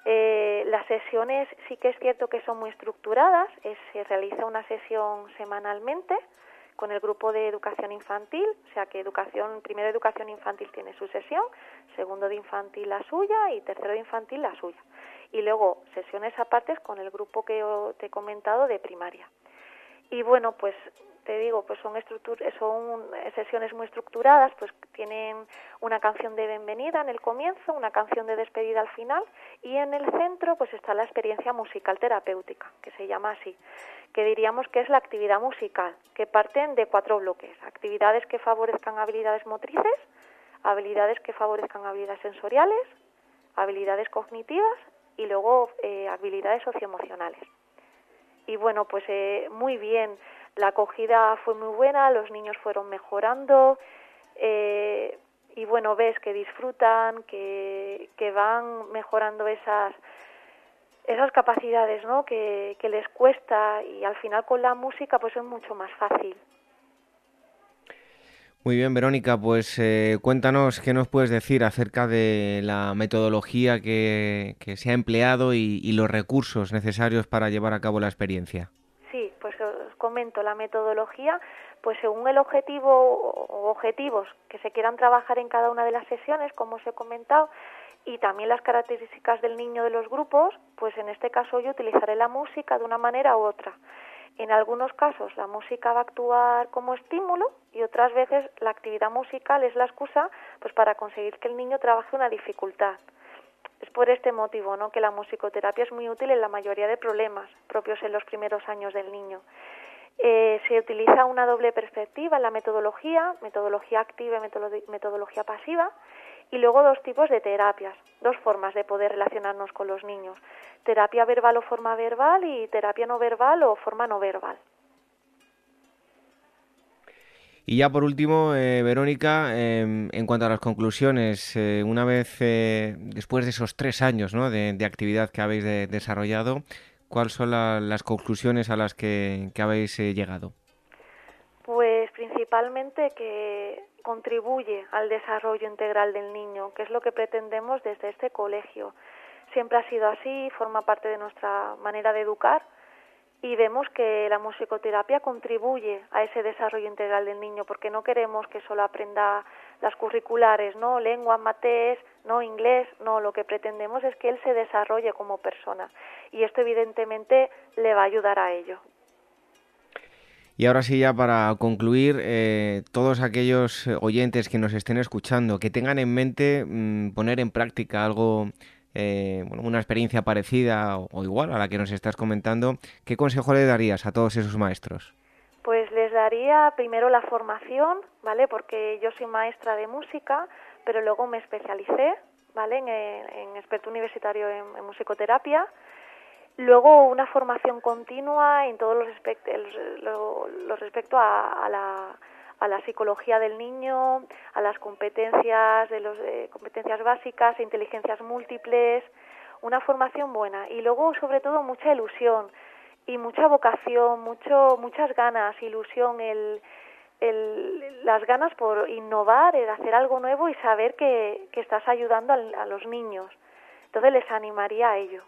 Eh, las sesiones sí que es cierto que son muy estructuradas, se realiza una sesión semanalmente con el grupo de educación infantil, o sea que educación, primero educación infantil tiene su sesión, segundo de infantil la suya y tercero de infantil la suya y luego sesiones apartes con el grupo que te he comentado de primaria. Y bueno, pues te digo, pues son, son sesiones muy estructuradas, pues tienen una canción de bienvenida en el comienzo, una canción de despedida al final y en el centro pues está la experiencia musical terapéutica, que se llama así, que diríamos que es la actividad musical, que parten de cuatro bloques, actividades que favorezcan habilidades motrices, habilidades que favorezcan habilidades sensoriales, habilidades cognitivas y luego eh, habilidades socioemocionales. Y bueno, pues eh, muy bien, la acogida fue muy buena, los niños fueron mejorando eh, y bueno, ves que disfrutan, que, van mejorando esas esas capacidades ¿no? que, que les cuesta y al final con la música pues es mucho más fácil. Muy bien, Verónica, pues eh, cuéntanos qué nos puedes decir acerca de la metodología que, se ha empleado y, los recursos necesarios para llevar a cabo la experiencia. Comento la metodología, pues según el objetivo o objetivos que se quieran trabajar en cada una de las sesiones, como os he comentado, y también las características del niño de los grupos, pues en este caso yo utilizaré la música de una manera u otra. En algunos casos la música va a actuar como estímulo y otras veces la actividad musical es la excusa pues para conseguir que el niño trabaje una dificultad. Es por este motivo ¿no? que la musicoterapia es muy útil en la mayoría de problemas propios en los primeros años del niño. Eh, se utiliza una doble perspectiva en la metodología, metodología activa y metodología pasiva, y luego dos tipos de terapias, dos formas de poder relacionarnos con los niños terapia verbal o forma verbal y terapia no verbal o forma no verbal. Y ya por último, eh, Verónica, em, en cuanto a las conclusiones, eh, una vez después de esos tres años de, actividad que habéis desarrollado, ¿cuáles son las conclusiones a las que, habéis llegado? Pues principalmente que contribuye al desarrollo integral del niño, que es lo que pretendemos desde este colegio siempre ha sido así, forma parte de nuestra manera de educar y vemos que la musicoterapia contribuye a ese desarrollo integral del niño porque no queremos que solo aprenda las curriculares, no lengua, matés, no inglés, no, lo que pretendemos es que él se desarrolle como persona y esto evidentemente le va a ayudar a ello. Y ahora sí, ya para concluir, eh, todos aquellos oyentes que nos estén escuchando, que tengan en mente mm, poner en práctica algo eh, una experiencia parecida o, igual a la que nos estás comentando, ¿qué consejo le darías a todos esos maestros? Pues les daría primero la formación, ¿vale? Porque yo soy maestra de música, pero luego me especialicé, ¿vale? En, experto universitario en, musicoterapia. Luego una formación continua en todos los, lo, respecto a la a la psicología del niño, a las competencias de los eh, competencias básicas, inteligencias múltiples, una formación buena y luego sobre todo mucha ilusión y mucha vocación, mucho muchas ganas, ilusión, el, el, las ganas por innovar, el hacer algo nuevo y saber que, estás ayudando a los niños. Entonces les animaría a ello.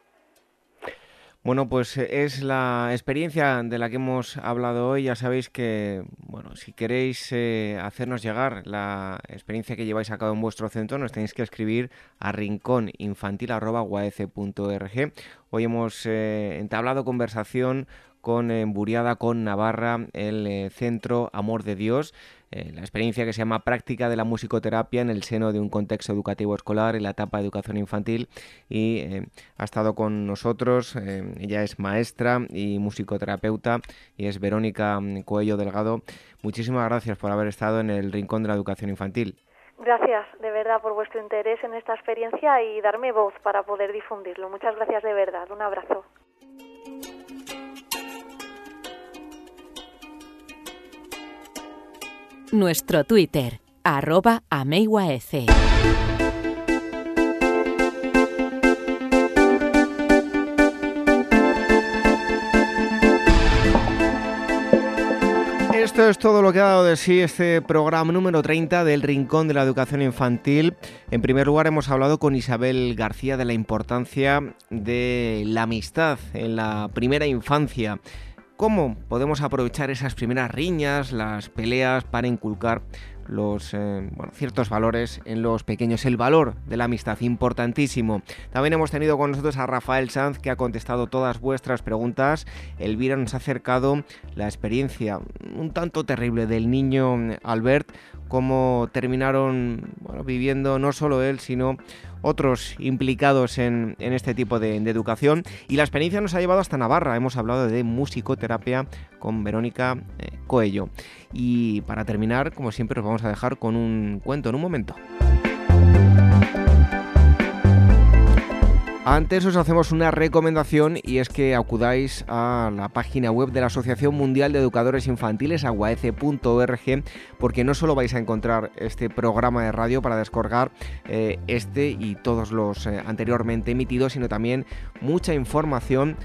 Bueno, pues eh, es la experiencia de la que hemos hablado hoy. Ya sabéis que, bueno, si queréis eh, hacernos llegar la experiencia que lleváis a cabo en vuestro centro, nos tenéis que escribir a rincóninfantil.org. Hoy hemos eh, entablado conversación con Buriada, con Navarra, el Centro Amor de Dios. Eh, la experiencia que se llama Práctica de la Musicoterapia en el seno de un contexto educativo escolar en la etapa de educación infantil y eh, ha estado con nosotros. Eh, ella es maestra y musicoterapeuta y es Verónica mm, Coello Delgado. Muchísimas gracias por haber estado en el Rincón de la Educación Infantil. Gracias de verdad por vuestro interés en esta experiencia y darme voz para poder difundirlo. Muchas gracias de verdad. Un abrazo. Nuestro Twitter, arroba Esto es todo lo que ha dado de sí este programa número 30 del Rincón de la Educación Infantil. En primer lugar hemos hablado con Isabel García de la importancia de la amistad en la primera infancia ¿Cómo podemos aprovechar esas primeras riñas, las peleas para inculcar los eh, ciertos valores en los pequeños, el valor de la amistad, importantísimo. También hemos tenido con nosotros a Rafael Sanz que ha contestado todas vuestras preguntas. Elvira nos ha acercado la experiencia un tanto terrible del niño Albert, cómo terminaron viviendo no solo él, sino otros implicados en, este tipo de, educación. Y la experiencia nos ha llevado hasta Navarra. Hemos hablado de musicoterapia con Verónica eh, Coello. Y para terminar, como siempre, os vamos a dejar con un cuento en un momento. Antes os hacemos una recomendación y es que acudáis a la página web de la Asociación Mundial de Educadores Infantiles, aguaece.org, porque no solo vais a encontrar este programa de radio para descargar eh, este y todos los eh, anteriormente emitidos, sino también mucha información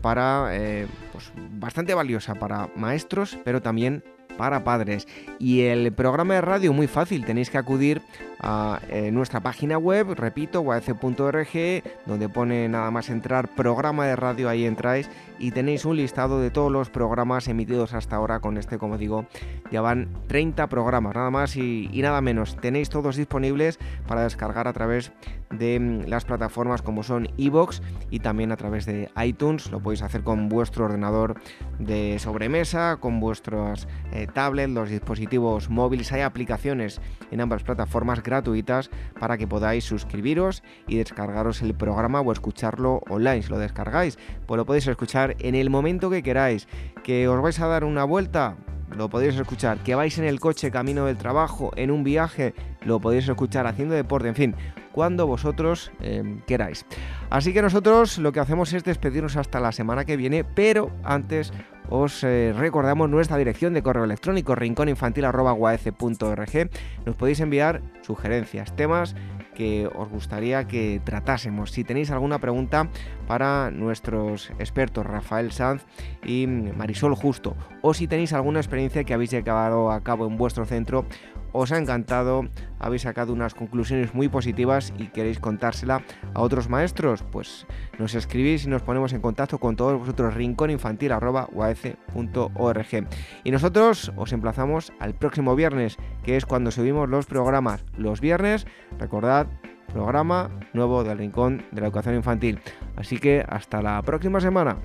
para eh, pues, bastante valiosa para maestros, pero también para padres. Y el programa de radio muy fácil, tenéis que acudir a eh, nuestra página web, repito, guac.org, donde pone nada más entrar programa de radio, ahí entráis y tenéis un listado de todos los programas emitidos hasta ahora con este, como digo, ya van 30 programas, nada más y, nada menos. Tenéis todos disponibles para descargar a través de mm, las plataformas como son iVoox y también a través de iTunes. Lo podéis hacer con vuestro ordenador de sobremesa, con vuestros eh, tablets, los dispositivos móviles. Hay aplicaciones en ambas plataformas gratuitas para que podáis suscribiros y descargaros el programa o escucharlo online. Si lo descargáis, pues lo podéis escuchar en el momento que queráis. Que os vais a dar una vuelta, lo podéis escuchar. Que vais en el coche camino del trabajo, en un viaje, lo podéis escuchar haciendo deporte, en fin, cuando vosotros em, queráis. Así que nosotros lo que hacemos es despedirnos hasta la semana que viene, pero antes os eh, recordamos nuestra dirección de correo electrónico rincóninfantil.org. Nos podéis enviar sugerencias, temas que os gustaría que tratásemos. Si tenéis alguna pregunta para nuestros expertos Rafael Sanz y Marisol Justo, o si tenéis alguna experiencia que habéis llevado a cabo en vuestro centro os ha encantado, habéis sacado unas conclusiones muy positivas y queréis contársela a otros maestros, pues nos escribís y nos ponemos en contacto con todos vosotros rincóninfantil.org. Y nosotros os emplazamos al próximo viernes, que es cuando subimos los programas. Los viernes, recordad, programa nuevo del Rincón de la Educación Infantil. Así que hasta la próxima semana.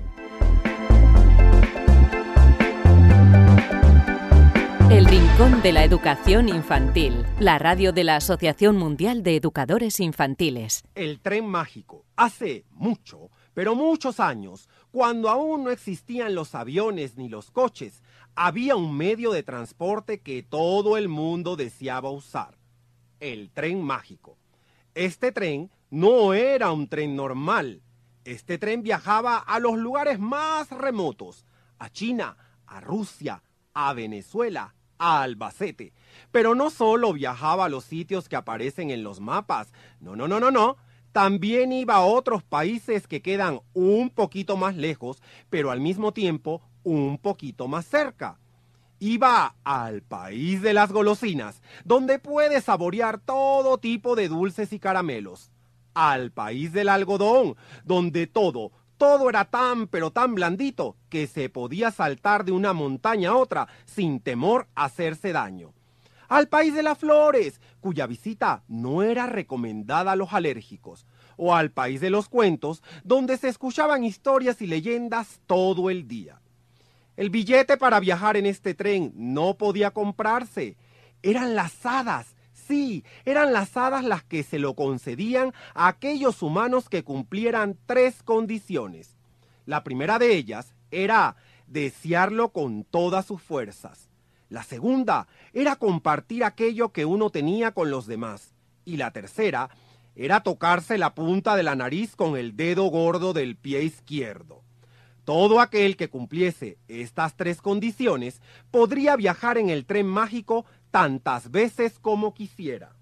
El Rincón de la Educación Infantil, la radio de la Asociación Mundial de Educadores Infantiles. El tren mágico. Hace mucho, pero muchos años, cuando aún no existían los aviones ni los coches, había un medio de transporte que todo el mundo deseaba usar. El tren mágico. Este tren no era un tren normal. Este tren viajaba a los lugares más remotos, a China, a Rusia, a Venezuela, a Albacete. Pero no solo viajaba a los sitios que aparecen en los mapas, no, no, no, no, no. También iba a otros países que quedan un poquito más lejos, pero al mismo tiempo un poquito más cerca. Iba al país de las golosinas, donde puede saborear todo tipo de dulces y caramelos. Al país del algodón, donde todo, todo era tan pero tan blandito que se podía saltar de una montaña a otra sin temor a hacerse daño. Al país de las flores, cuya visita no era recomendada a los alérgicos, o al país de los cuentos, donde se escuchaban historias y leyendas todo el día. El billete para viajar en este tren no podía comprarse. Eran las hadas, sí, eran las hadas las que se lo concedían a aquellos humanos que cumplieran tres condiciones. La primera de ellas era desearlo con todas sus fuerzas. La segunda era compartir aquello que uno tenía con los demás. Y la tercera era tocarse la punta de la nariz con el dedo gordo del pie izquierdo. Todo aquel que cumpliese estas tres condiciones podría viajar en el tren mágico tantas veces como quisiera.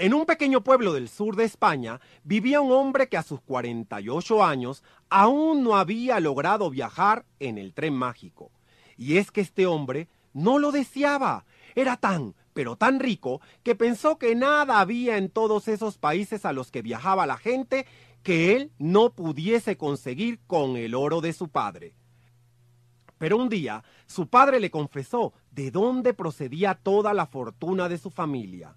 En un pequeño pueblo del sur de España vivía un hombre que a sus 48 años aún no había logrado viajar en el tren mágico. Y es que este hombre no lo deseaba. Era tan, pero tan rico que pensó que nada había en todos esos países a los que viajaba la gente que él no pudiese conseguir con el oro de su padre. Pero un día su padre le confesó de dónde procedía toda la fortuna de su familia.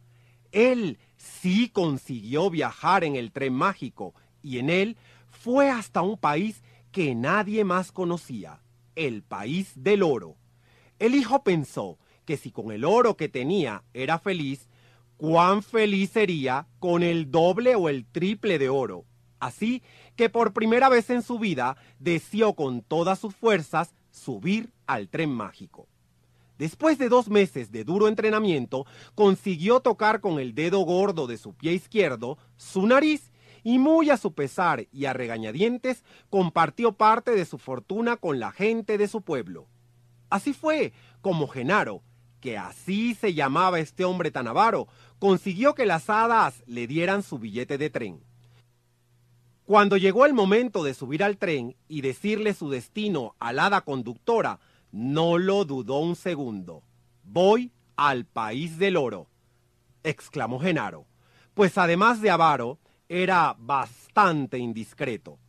Él sí consiguió viajar en el tren mágico y en él fue hasta un país que nadie más conocía, el país del oro. El hijo pensó, que si con el oro que tenía era feliz, cuán feliz sería con el doble o el triple de oro. Así que por primera vez en su vida deseó con todas sus fuerzas subir al tren mágico. Después de dos meses de duro entrenamiento, consiguió tocar con el dedo gordo de su pie izquierdo su nariz y muy a su pesar y a regañadientes compartió parte de su fortuna con la gente de su pueblo. Así fue como Genaro, que así se llamaba este hombre tan avaro, consiguió que las hadas le dieran su billete de tren. Cuando llegó el momento de subir al tren y decirle su destino a la hada conductora, no lo dudó un segundo. Voy al país del oro, exclamó Genaro, pues además de avaro, era bastante indiscreto.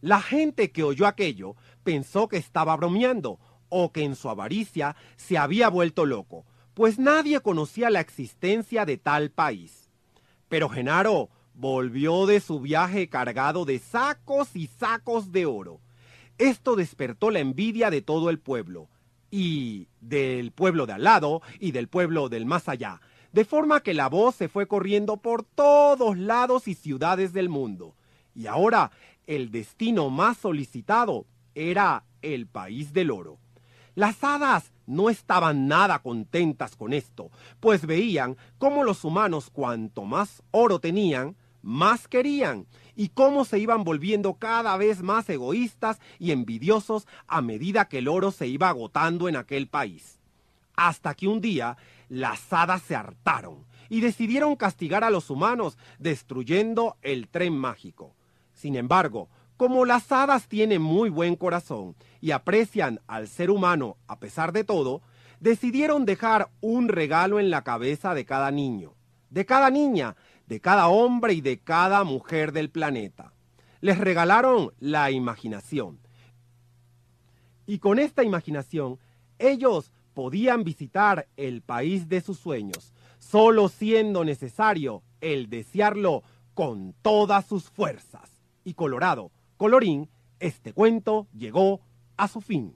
La gente que oyó aquello pensó que estaba bromeando o que en su avaricia se había vuelto loco, pues nadie conocía la existencia de tal país. Pero Genaro volvió de su viaje cargado de sacos y sacos de oro. Esto despertó la envidia de todo el pueblo, y del pueblo de al lado y del pueblo del más allá, de forma que la voz se fue corriendo por todos lados y ciudades del mundo. Y ahora el destino más solicitado era el país del oro. Las hadas no estaban nada contentas con esto, pues veían cómo los humanos cuanto más oro tenían, más querían, y cómo se iban volviendo cada vez más egoístas y envidiosos a medida que el oro se iba agotando en aquel país. Hasta que un día las hadas se hartaron y decidieron castigar a los humanos destruyendo el tren mágico. Sin embargo, como las hadas tienen muy buen corazón y aprecian al ser humano a pesar de todo, decidieron dejar un regalo en la cabeza de cada niño, de cada niña, de cada hombre y de cada mujer del planeta. Les regalaron la imaginación. Y con esta imaginación, ellos podían visitar el país de sus sueños, solo siendo necesario el desearlo con todas sus fuerzas. Y Colorado, Colorín, este cuento llegó a su fin.